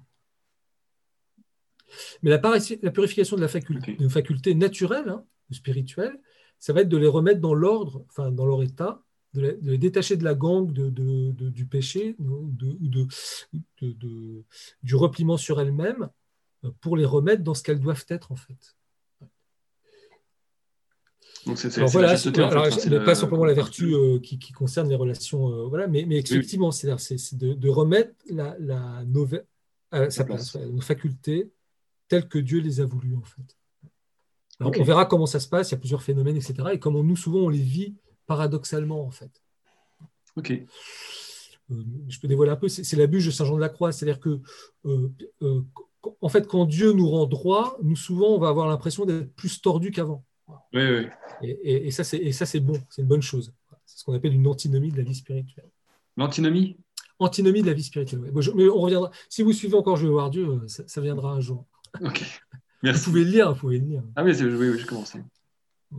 Mais la, la purification de la faculté, de facultés naturelles, hein, spirituelles, ça va être de les remettre dans l'ordre, enfin dans leur état, de les, détacher de la gangue de, du péché du repliement sur elles-mêmes euh, pour les remettre dans ce qu'elles doivent être en fait. Donc c'est voilà, pas simplement la vertu euh, qui, concerne les relations, euh, voilà, mais, mais effectivement, c'est de, remettre la, la à sa place, nos facultés telles que Dieu les a voulues en fait. On verra comment ça se passe, il y a plusieurs phénomènes, etc. Et comment nous, souvent, on les vit paradoxalement, en fait. Ok. Euh, je peux dévoiler un peu, c'est la bûche de Saint Jean de la Croix, c'est-à-dire que, euh, euh, en fait, quand Dieu nous rend droit, nous souvent, on va avoir l'impression d'être plus tordu qu'avant. Oui, oui. Et, et, ça, c'est bon, c'est une bonne chose. C'est ce qu'on appelle une antinomie de la vie spirituelle. L'antinomie? Antinomie de la vie spirituelle. mais on reviendra. Si vous suivez encore Je veux voir Dieu, ça, viendra un jour. Ok. Vous pouvez le lire, vous pouvez le lire. Ah oui, oui, oui je commence.